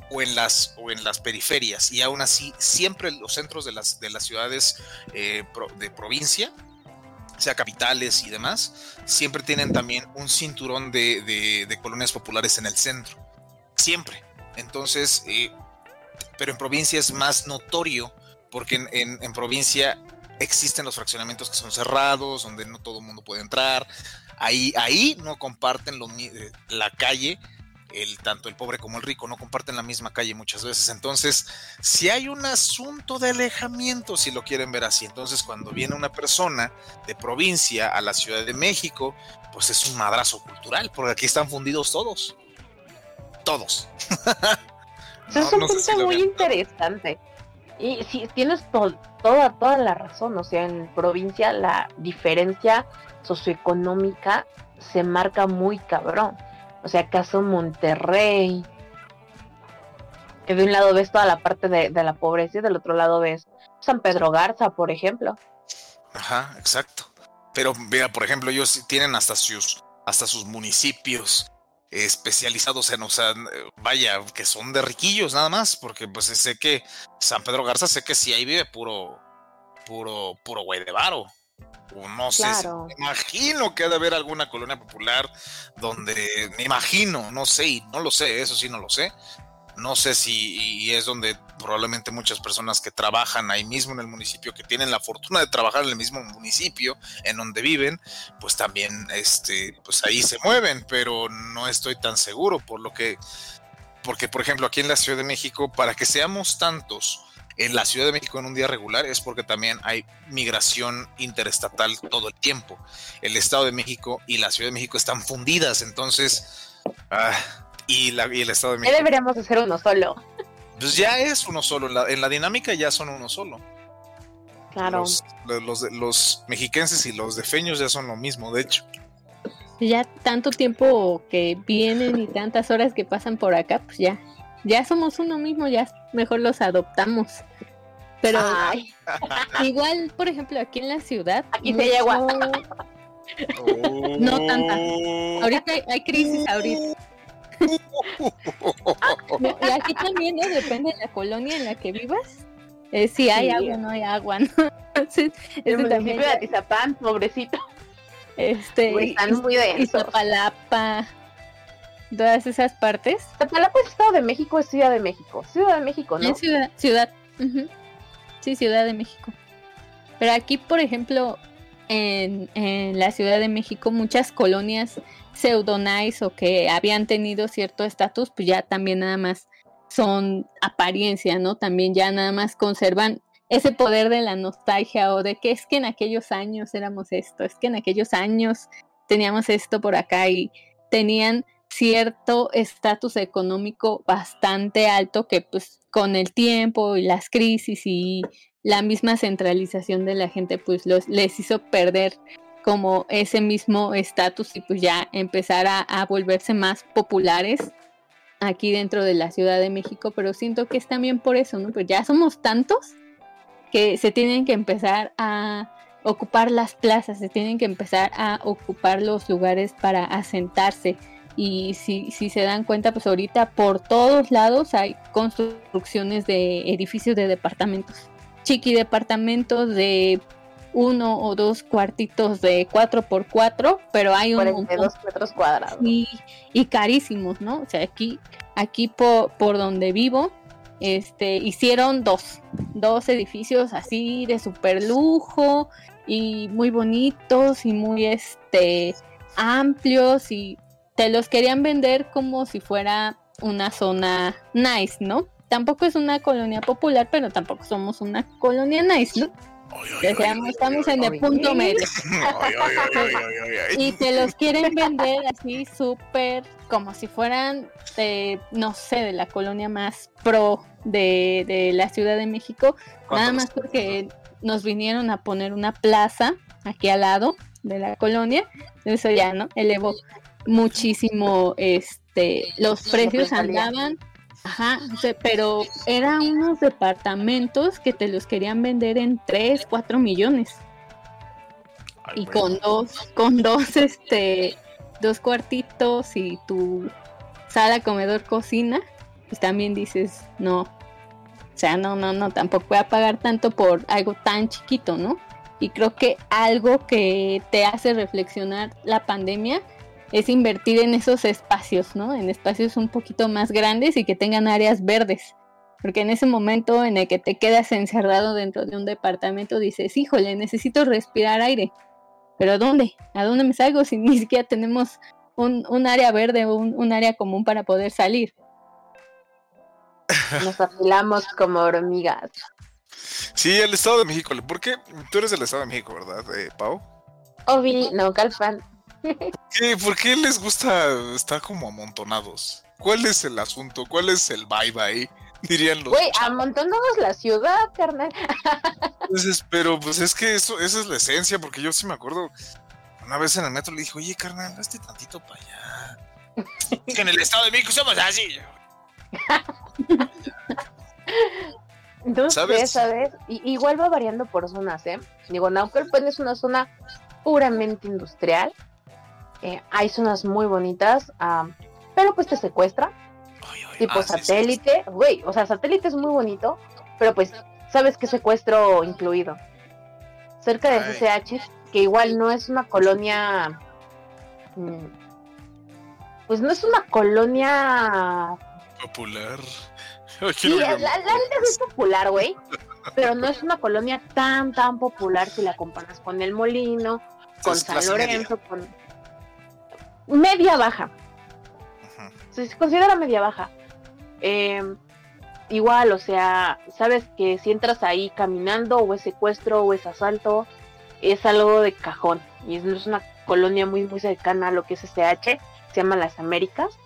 o en las, o en las periferias. Y aún así, siempre los centros de las, de las ciudades eh, de provincia sea capitales y demás, siempre tienen también un cinturón de, de, colonias populares en el centro. Siempre. Entonces, eh, pero en provincia es más notorio, porque en, en, provincia existen los fraccionamientos que son cerrados, donde no todo el mundo puede entrar. Ahí, ahí no comparten eh, la calle el tanto el pobre como el rico no comparten la misma calle muchas veces. Entonces, si hay un asunto de alejamiento, si lo quieren ver así, entonces cuando viene una persona de provincia a la Ciudad de México, pues es un madrazo cultural, porque aquí están fundidos todos. Todos. es un punto muy interesante. Y si tienes toda, toda la razón, o sea, en provincia la diferencia socioeconómica se marca muy cabrón. O sea, acaso Monterrey, que de un lado ves toda la parte de, la pobreza y del otro lado ves San Pedro Garza, por ejemplo. Ajá, exacto. Pero mira, por ejemplo, ellos tienen hasta sus, hasta sus municipios especializados en, o sea, vaya, que son de riquillos nada más, porque pues sé que San Pedro Garza, sé que sí ahí vive puro, puro, puro güey de varo no sé, me imagino que ha de haber alguna colonia popular donde, me imagino, no sé, y no lo sé, eso sí no lo sé. No sé si y es donde probablemente muchas personas que trabajan ahí mismo en el municipio, que tienen la fortuna de trabajar en el mismo municipio en donde viven, pues también este, pues ahí se mueven, pero no estoy tan seguro por lo que, porque por ejemplo aquí en la Ciudad de México, para que seamos tantos, en la Ciudad de México en un día regular es porque también hay migración interestatal todo el tiempo. El Estado de México y la Ciudad de México están fundidas, entonces... Ah, y, la, y el Estado de México... Ya deberíamos hacer uno solo. Pues ya es uno solo, en la, dinámica ya son uno solo. Claro. Los, los, mexiquenses y los defeños ya son lo mismo, de hecho. Ya tanto tiempo que vienen y tantas horas que pasan por acá, pues ya, ya somos uno mismo, ya mejor los adoptamos. Pero igual, por ejemplo, aquí en la ciudad. Aquí se llegó. No tanta. Ahorita hay, crisis, ahorita. y aquí también, ¿no? Depende de la colonia en la que vivas. Eh, si hay agua, no hay agua, ¿no? Entonces, el también. de Atizapán, pobrecito. Este. están muy densos. Palapa todas esas partes. Tapalapa es Estado de México, es Ciudad de México. Ciudad de México, ¿no? Es ciudad, ciudad. Sí, Ciudad de México. Pero aquí, por ejemplo, en, en la Ciudad de México, muchas colonias pseudonais o que habían tenido cierto estatus, pues ya también nada más son apariencia, ¿no? También ya nada más conservan ese poder de la nostalgia o de que es que en aquellos años éramos esto, es que en aquellos años teníamos esto por acá y tenían cierto estatus económico bastante alto que pues con el tiempo y las crisis y la misma centralización de la gente pues los, les hizo perder como ese mismo estatus y pues ya empezar a, volverse más populares aquí dentro de la Ciudad de México, pero siento que es también por eso, ¿no? Pues ya somos tantos que se tienen que empezar a ocupar las plazas, se tienen que empezar a ocupar los lugares para asentarse y si, si se dan cuenta, pues ahorita por todos lados hay construcciones de edificios de departamentos. Chiqui departamentos de uno o dos cuartitos de 4 por 4 pero hay un montón. metros cuadrados. Y, y, carísimos, ¿no? O sea, aquí, aquí por, por donde vivo, este, hicieron dos, dos edificios así de super lujo y muy bonitos y muy este amplios y te los querían vender como si fuera una zona nice, ¿no? Tampoco es una colonia popular, pero tampoco somos una colonia nice, ¿no? estamos en el punto medio. y te los quieren vender así súper como si fueran, de, no sé, de la colonia más pro de, de la Ciudad de México. Nada más porque nos vinieron a poner una plaza aquí al lado de la colonia. Eso ya, ¿no? Elevó muchísimo, este, los precios andaban, ajá, pero eran unos departamentos que te los querían vender en 3, 4 millones. y con dos, con dos, este, dos cuartitos y tu sala, comedor, cocina, pues también dices, no, o sea, no, no, no, tampoco voy a pagar tanto por algo tan chiquito, ¿no? Y creo que algo que te hace reflexionar la pandemia es invertir en esos espacios, ¿no? En espacios un poquito más grandes y que tengan áreas verdes. Porque en ese momento en el que te quedas encerrado dentro de un departamento dices, híjole, necesito respirar aire. Pero ¿dónde? ¿A dónde me salgo si ni siquiera tenemos un, un área verde, un, un área común para poder salir. Nos afilamos como hormigas. Sí, el Estado de México. ¿Por qué? Tú eres del Estado de México, ¿verdad, eh, Pau? Obi, no, Calfan. ¿Qué? ¿Por qué les gusta estar como amontonados? ¿Cuál es el asunto? ¿Cuál es el vibe ahí? Dirían los. Güey, amontonados la ciudad, carnal. Entonces, pero pues es que eso, esa es la esencia, porque yo sí me acuerdo. Una vez en el metro le dije, oye, carnal, hazte tantito para allá. que en el Estado de México somos así. Entonces, ¿Sabes? ¿sabes? igual va variando por zonas, ¿eh? Digo, Naucalpan es una zona puramente industrial. Eh, hay zonas muy bonitas, pero pues te secuestra. tipo ah, satélite, güey, o sea, satélite es muy bonito, pero pues, ¿sabes qué secuestro incluido? Cerca de SSH, que igual no es una colonia... Mm, pues no es una colonia... Popular. Sí, la, la, es popular, güey. Pero no es una colonia tan, tan popular si la comparas con El Molino, con San Lorenzo, con. Media baja. Se considera media baja. Em, igual, o sea, sabes que si entras ahí caminando, o es secuestro, o es asalto, es algo de cajón. Y es, es una colonia muy, muy cercana a lo que es SH, se llama Las Américas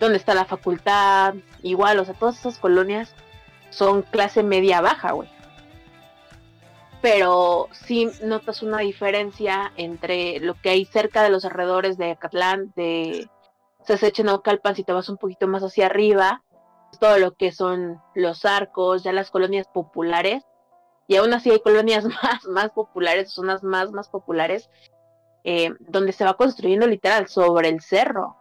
donde está la facultad, igual, o sea, todas esas colonias son clase media baja, güey. Pero sí notas una diferencia entre lo que hay cerca de los alrededores de Acatlán, de Seseche Naucalpan, si te vas un poquito más hacia arriba, todo lo que son los arcos, ya las colonias populares, y aún así hay colonias más, más populares, zonas más, más populares, eh, donde se va construyendo literal sobre el cerro.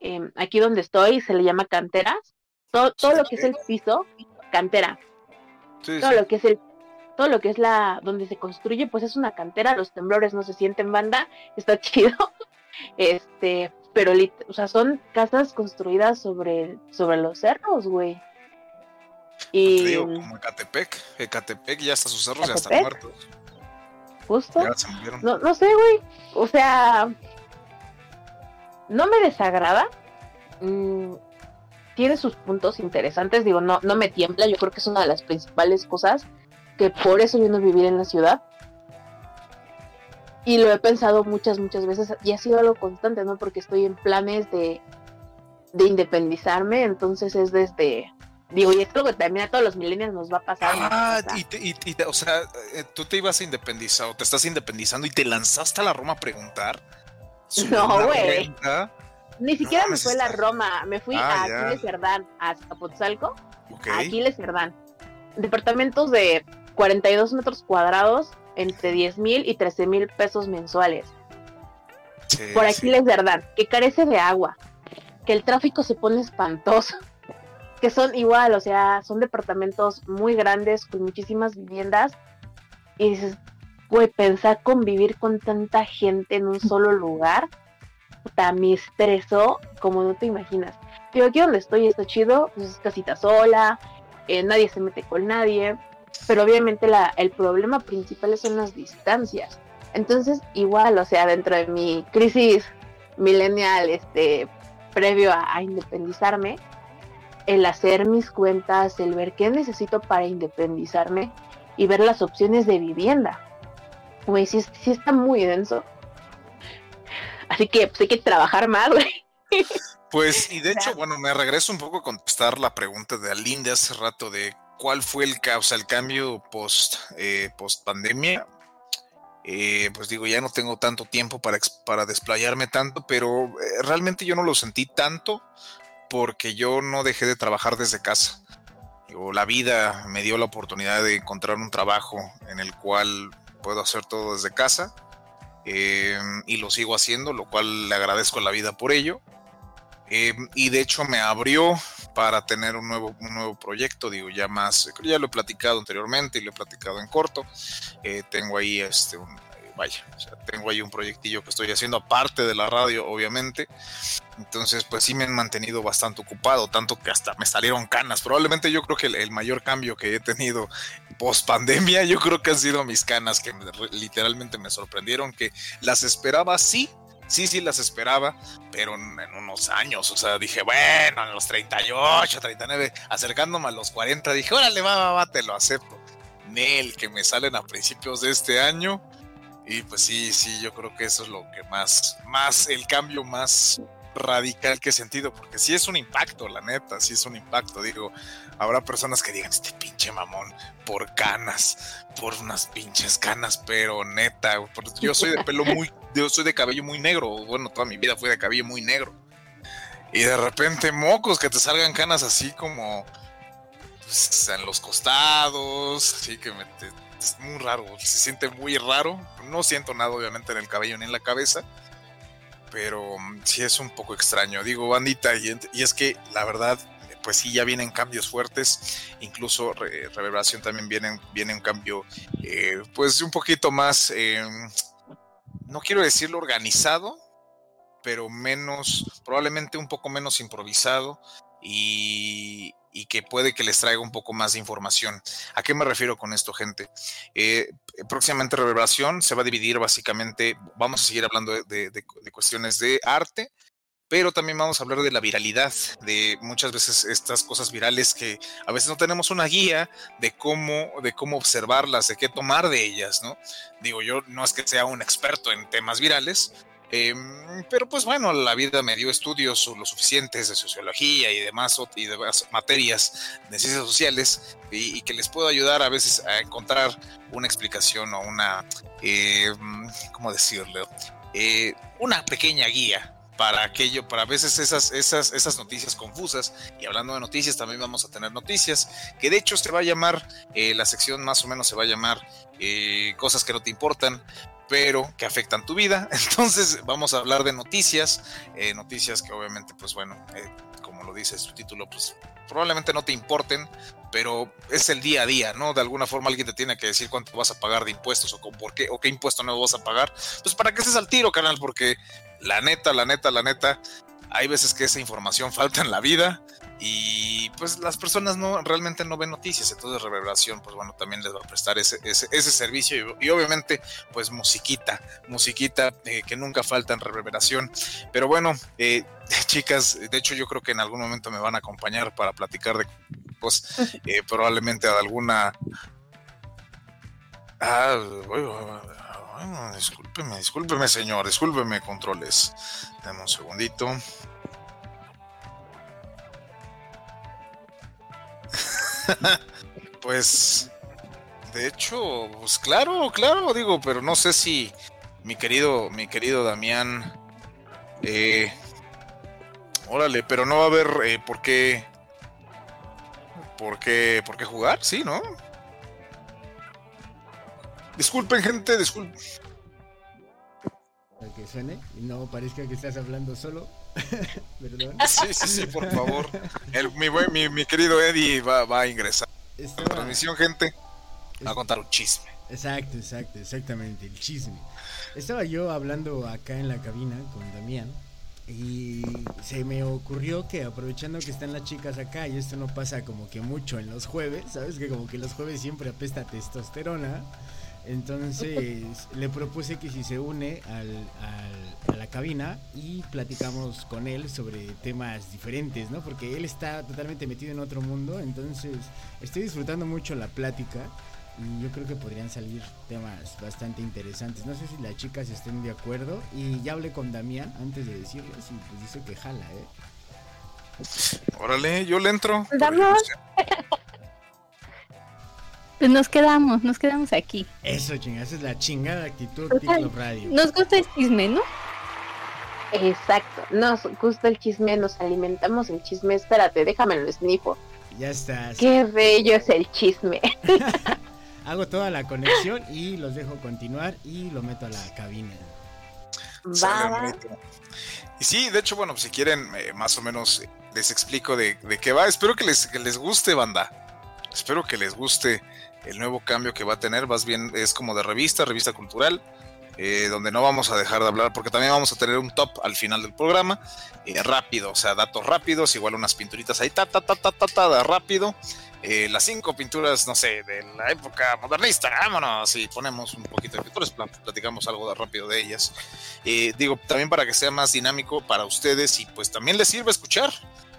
Em, aquí donde estoy se le llama canteras. Todo, todo lo que es el piso, cantera. todo lo que es el todo lo que es la donde se construye pues es una cantera los temblores no se sienten banda está chido. Este pero o sea son casas construidas sobre sobre los cerros güey. Y como Ecatepec Ecatepec ya hasta sus cerros ya están muertos. Justo. No, no sé güey. O sea no me desagrada. Mm, tiene sus puntos interesantes. Digo, no, no me tiembla. Yo creo que es una de las principales cosas que por eso yo no vivir en la ciudad. Y lo he pensado muchas, muchas veces y ha sido algo constante, ¿no? Porque estoy en planes de, de independizarme, entonces es desde, Digo, y es lo que también a todos los millennials nos va a pasar. Ah, y, y, o sea, eh, tú te ibas a independizar o te estás independizando y te lanzaste a la Roma a preguntar. No, güey. Ni siquiera me fue a la Roma, me fui ah, a Aquiles Cerdán, a Azcapotzalco, a Aquiles Cerdán. Departamentos de 42 metros cuadrados entre 10 mil y 13 mil pesos mensuales. Por Aquiles Cerdán, que carece de agua, que el tráfico se pone espantoso, que son igual, o sea, son departamentos muy grandes con muchísimas viviendas. Y dices, güey, pensar convivir con tanta gente en un solo lugar, puta, me estresó como no te imaginas. Digo, aquí donde estoy está chido, pues es casita sola, eh, nadie se mete con nadie, pero obviamente la, el problema principal son las distancias. Entonces, igual, o sea, dentro de mi crisis millennial, este, previo a, a independizarme, el hacer mis cuentas, el ver qué necesito para independizarme y ver las opciones de vivienda Güey, sí, sí está muy denso. Así que pues, hay que trabajar más, güey. Pues, y de hecho, bueno, me regreso un poco a contestar la pregunta de Aline de hace rato de cuál fue el, o el cambio post, eh, post pandemia. Eh, pues digo, ya no tengo tanto tiempo para, para desplayarme tanto, pero eh, realmente yo no lo sentí tanto porque yo no dejé de trabajar desde casa. La vida me dio la oportunidad de encontrar un trabajo en el cual puedo hacer todo desde casa y lo sigo haciendo, lo cual le agradezco a la vida por ello. Eh, y de hecho me abrió para tener un nuevo, un nuevo proyecto, digo, ya más, ya lo he platicado anteriormente y lo he platicado en corto. Eh, tengo ahí este, un, vaya, tengo ahí un proyectillo que estoy haciendo aparte de la radio, obviamente. Entonces, pues sí me han mantenido bastante ocupado, tanto que hasta me salieron canas. Probablemente yo creo que el, mayor cambio que he tenido post pandemia, yo creo que han sido mis canas, que literalmente me sorprendieron, que las esperaba sí, sí, sí las esperaba, pero en, unos años, o sea, dije, bueno, en los 38, 39, acercándome a los 40, dije, órale, va, va, va, te lo acepto. Nel, que me salen a principios de este año, y pues sí, sí, yo creo que eso es lo que más, más, el cambio más radical que sentido, porque sí es un impacto, la neta, sí es un impacto. Digo, habrá personas que digan, este pinche mamón, por canas, por unas pinches canas, pero neta, yo soy de pelo muy, yo soy de cabello muy negro, bueno, toda mi vida fue de cabello muy negro. Y de repente mocos que te salgan canas así como pues, en los costados, así que me, es muy raro, se siente muy raro. No siento nada obviamente en el cabello ni en la cabeza, pero mm, sí es un poco extraño. Digo, bandita, y, es que la verdad, pues sí, ya vienen cambios fuertes, incluso reverberación también viene, viene un cambio, eh, pues un poquito más, em, no quiero decirlo organizado, pero menos, probablemente un poco menos improvisado y, y que puede que les traiga un poco más de información. ¿A qué me refiero con esto, gente? Eh, próximamente Reverberación se va a dividir básicamente, vamos a seguir hablando de, cuestiones de arte, pero también vamos a hablar de la viralidad, de muchas veces estas cosas virales que a veces no tenemos una guía de cómo, de cómo observarlas, de qué tomar de ellas, ¿no? Digo, yo no es que sea un experto en temas virales, Em, pero pues bueno, la vida me dio estudios lo suficientes de sociología y demás, materias de ciencias sociales y, que les puedo ayudar a veces a encontrar una explicación o una, eh, ¿cómo decirlo? Eh, una pequeña guía para aquello, para a veces esas, esas, esas noticias confusas. Y hablando de noticias, también vamos a tener noticias, que de hecho se va a llamar, eh, la sección más o menos se va a llamar cosas que no te importan, pero que afectan tu vida. Entonces vamos a hablar de noticias, eh, noticias que obviamente, pues bueno, eh, como lo dice su título, pues probablemente no te importen, pero es el día a día, ¿no? De alguna forma alguien te tiene que decir cuánto vas a pagar de impuestos o, por qué, o qué impuesto no vas a pagar. Pues para que estés al tiro, canal, porque la neta, la neta, la neta, hay veces que esa información falta en la vida y pues las personas no realmente no ven noticias, entonces Reverberación pues bueno también les va a prestar ese, ese, servicio y, obviamente pues musiquita, musiquita eh, que nunca falta en Reverberación, pero bueno eh, chicas, de hecho yo creo que en algún momento me van a acompañar para platicar de pues eh, probablemente alguna... Ah, bueno, discúlpeme, discúlpeme señor, discúlpeme controles, dame un segundito. pues, de hecho, pues claro, claro, digo, pero no sé si mi querido, mi querido Damián, eh, órale, pero no va a haber eh, por qué, por qué, por qué jugar, sí, ¿no? Disculpen, gente, disculpen. Para que suene y no parezca que estás hablando solo. Perdón. Sí, sí, sí, por favor. mi, mi, querido Eddie va, a ingresar. La transmisión, gente. Va a contar un chisme. Exacto, exacto, exactamente, el chisme. Estaba yo hablando acá en la cabina con Damián y se me ocurrió que aprovechando que están las chicas acá y esto no pasa como que mucho en los jueves, ¿sabes? Que como que los jueves siempre apesta testosterona. Entonces le propuse que si se une al, a la cabina y platicamos con él sobre temas diferentes, ¿no? Porque él está totalmente metido en otro mundo, entonces estoy disfrutando mucho la plática y yo creo que podrían salir temas bastante interesantes. No sé si las chicas estén de acuerdo y ya hablé con Damián antes de decirles y pues dice que jala, ¿eh? Órale, yo le entro. Damos. Pues nos quedamos, nos quedamos aquí. Eso, chinga, esa es la chingada actitud de Radio. Nos gusta el chisme, ¿no? Exacto, nos gusta el chisme, nos alimentamos el chisme. Espérate, déjame lo snifo. Ya estás. Qué bello es el chisme. Hago toda la conexión y los dejo continuar y lo meto a la cabina. Va. Y sí, de hecho, bueno, si quieren, eh, más o menos les explico de, de, qué va. Espero que les, que les guste, banda. Espero que les guste el nuevo cambio que va a tener, más bien es como de revista, revista cultural. eh, donde no vamos a dejar de hablar, porque también vamos a tener un top al final del programa, eh, rápido, o sea, datos rápidos, igual unas pinturitas ahí, ta, ta, ta, ta, ta, ta, rápido. Eh, las cinco pinturas, no sé, de la época modernista, vámonos, y ponemos un poquito de pinturas, platicamos algo de rápido de ellas. digo, también para que sea más dinámico para ustedes y pues también les sirve escuchar,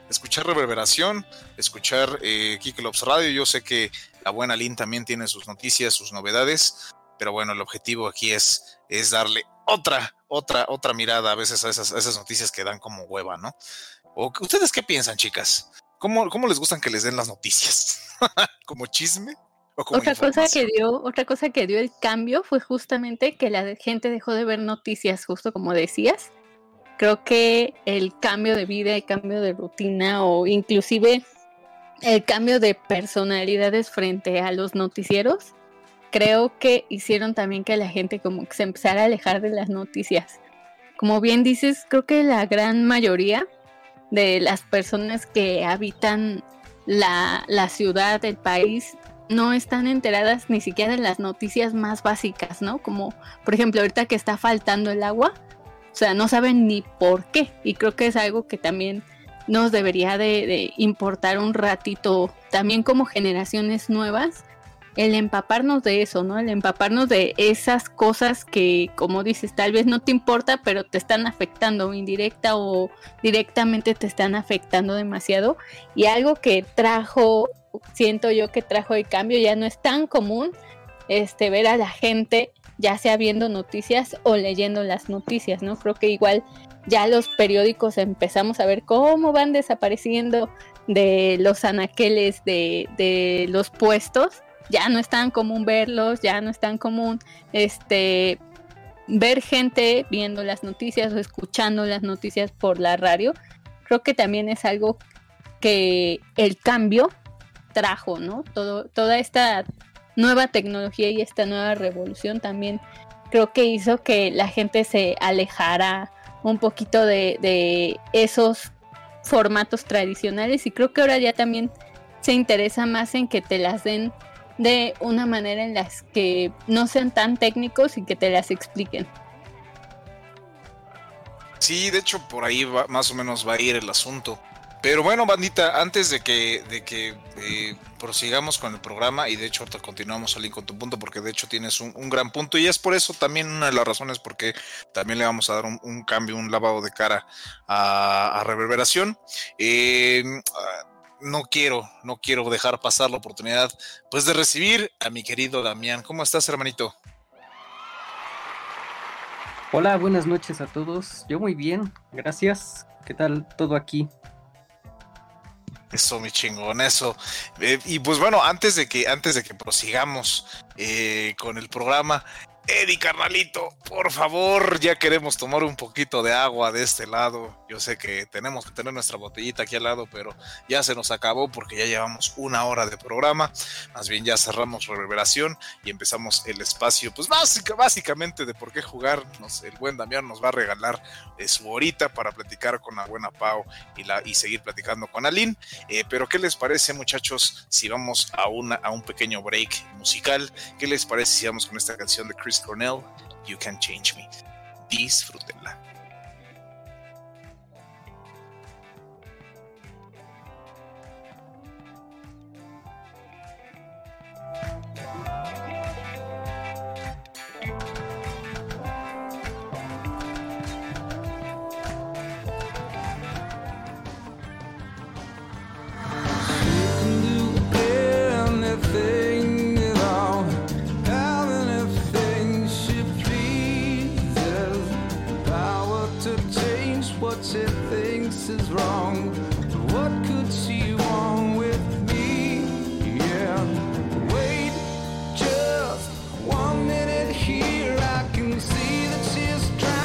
escuchar reverberación, escuchar eh, Radio. Yo sé que la buena Lynn también tiene sus noticias, sus novedades, pero bueno, el objetivo aquí es, es darle otra, otra, otra mirada a veces a esas, esas noticias que dan como hueva, ¿no? ¿O ¿Ustedes qué piensan, chicas? ¿Cómo, ¿Cómo les gustan que les den las noticias? ¿Como chisme? ¿O como otra cosa que dio, otra cosa que dio el cambio fue justamente que la gente dejó de ver noticias, justo como decías. Creo que el cambio de vida, el cambio de rutina o inclusive el cambio de personalidades frente a los noticieros creo que hicieron también que la gente como que se empezara a alejar de las noticias. Como bien dices, creo que la gran mayoría de las personas que habitan la, la ciudad, el país, no están enteradas ni siquiera de las noticias más básicas, ¿no? Como por ejemplo ahorita que está faltando el agua, o sea, no saben ni por qué. Y creo que es algo que también nos debería de, importar un ratito, también como generaciones nuevas, el empaparnos de eso, ¿no? El empaparnos de esas cosas que, como dices, tal vez no te importa, pero te están afectando indirecta o directamente te están afectando demasiado. Y algo que trajo, siento yo que trajo el cambio, ya no es tan común este, ver a la gente ya sea viendo noticias o leyendo las noticias, ¿no? Creo que igual ya los periódicos empezamos a ver cómo van desapareciendo de los anaqueles de, de los puestos ya no es tan común verlos, ya no es tan común este ver gente viendo las noticias o escuchando las noticias por la radio. Creo que también es algo que el cambio trajo, ¿no? Todo, toda esta nueva tecnología y esta nueva revolución también creo que hizo que la gente se alejara un poquito de, de esos formatos tradicionales y creo que ahora ya también se interesa más en que te las den de una manera en las que no sean tan técnicos y que te las expliquen. Sí, de hecho por ahí más o menos va a ir el asunto. Pero bueno, bandita, antes de que, de que eh, prosigamos con el programa, y de hecho ahorita continuamos salir con tu punto, porque de hecho tienes un, gran punto, y es por eso también una de las razones porque también le vamos a dar un, cambio, un lavado de cara a, reverberación. Eh, no quiero, no quiero dejar pasar la oportunidad, pues de recibir a mi querido Damián. ¿Cómo estás, hermanito? Hola, buenas noches a todos. Yo muy bien, gracias. ¿Qué tal todo aquí? Eso, mi chingón, eso. Eh, y pues bueno, antes de que, antes de que prosigamos eh, con el programa, Eddie, carnalito, por favor, ya queremos tomar un poquito de agua de este lado. Yo sé que tenemos que tener nuestra botellita aquí al lado, pero ya se nos acabó porque ya llevamos una hora de programa. Más bien ya cerramos reverberación y empezamos el espacio, pues básicamente de por qué jugar. el buen Damián nos va a regalar eh, su horita para platicar con la buena Pau y, la, seguir platicando con Aline. Eh, pero ¿qué les parece, muchachos, si vamos a, a un pequeño break musical? ¿Qué les parece si vamos con esta canción de Chris Cornell, You Can Change Me. Disfrútenla.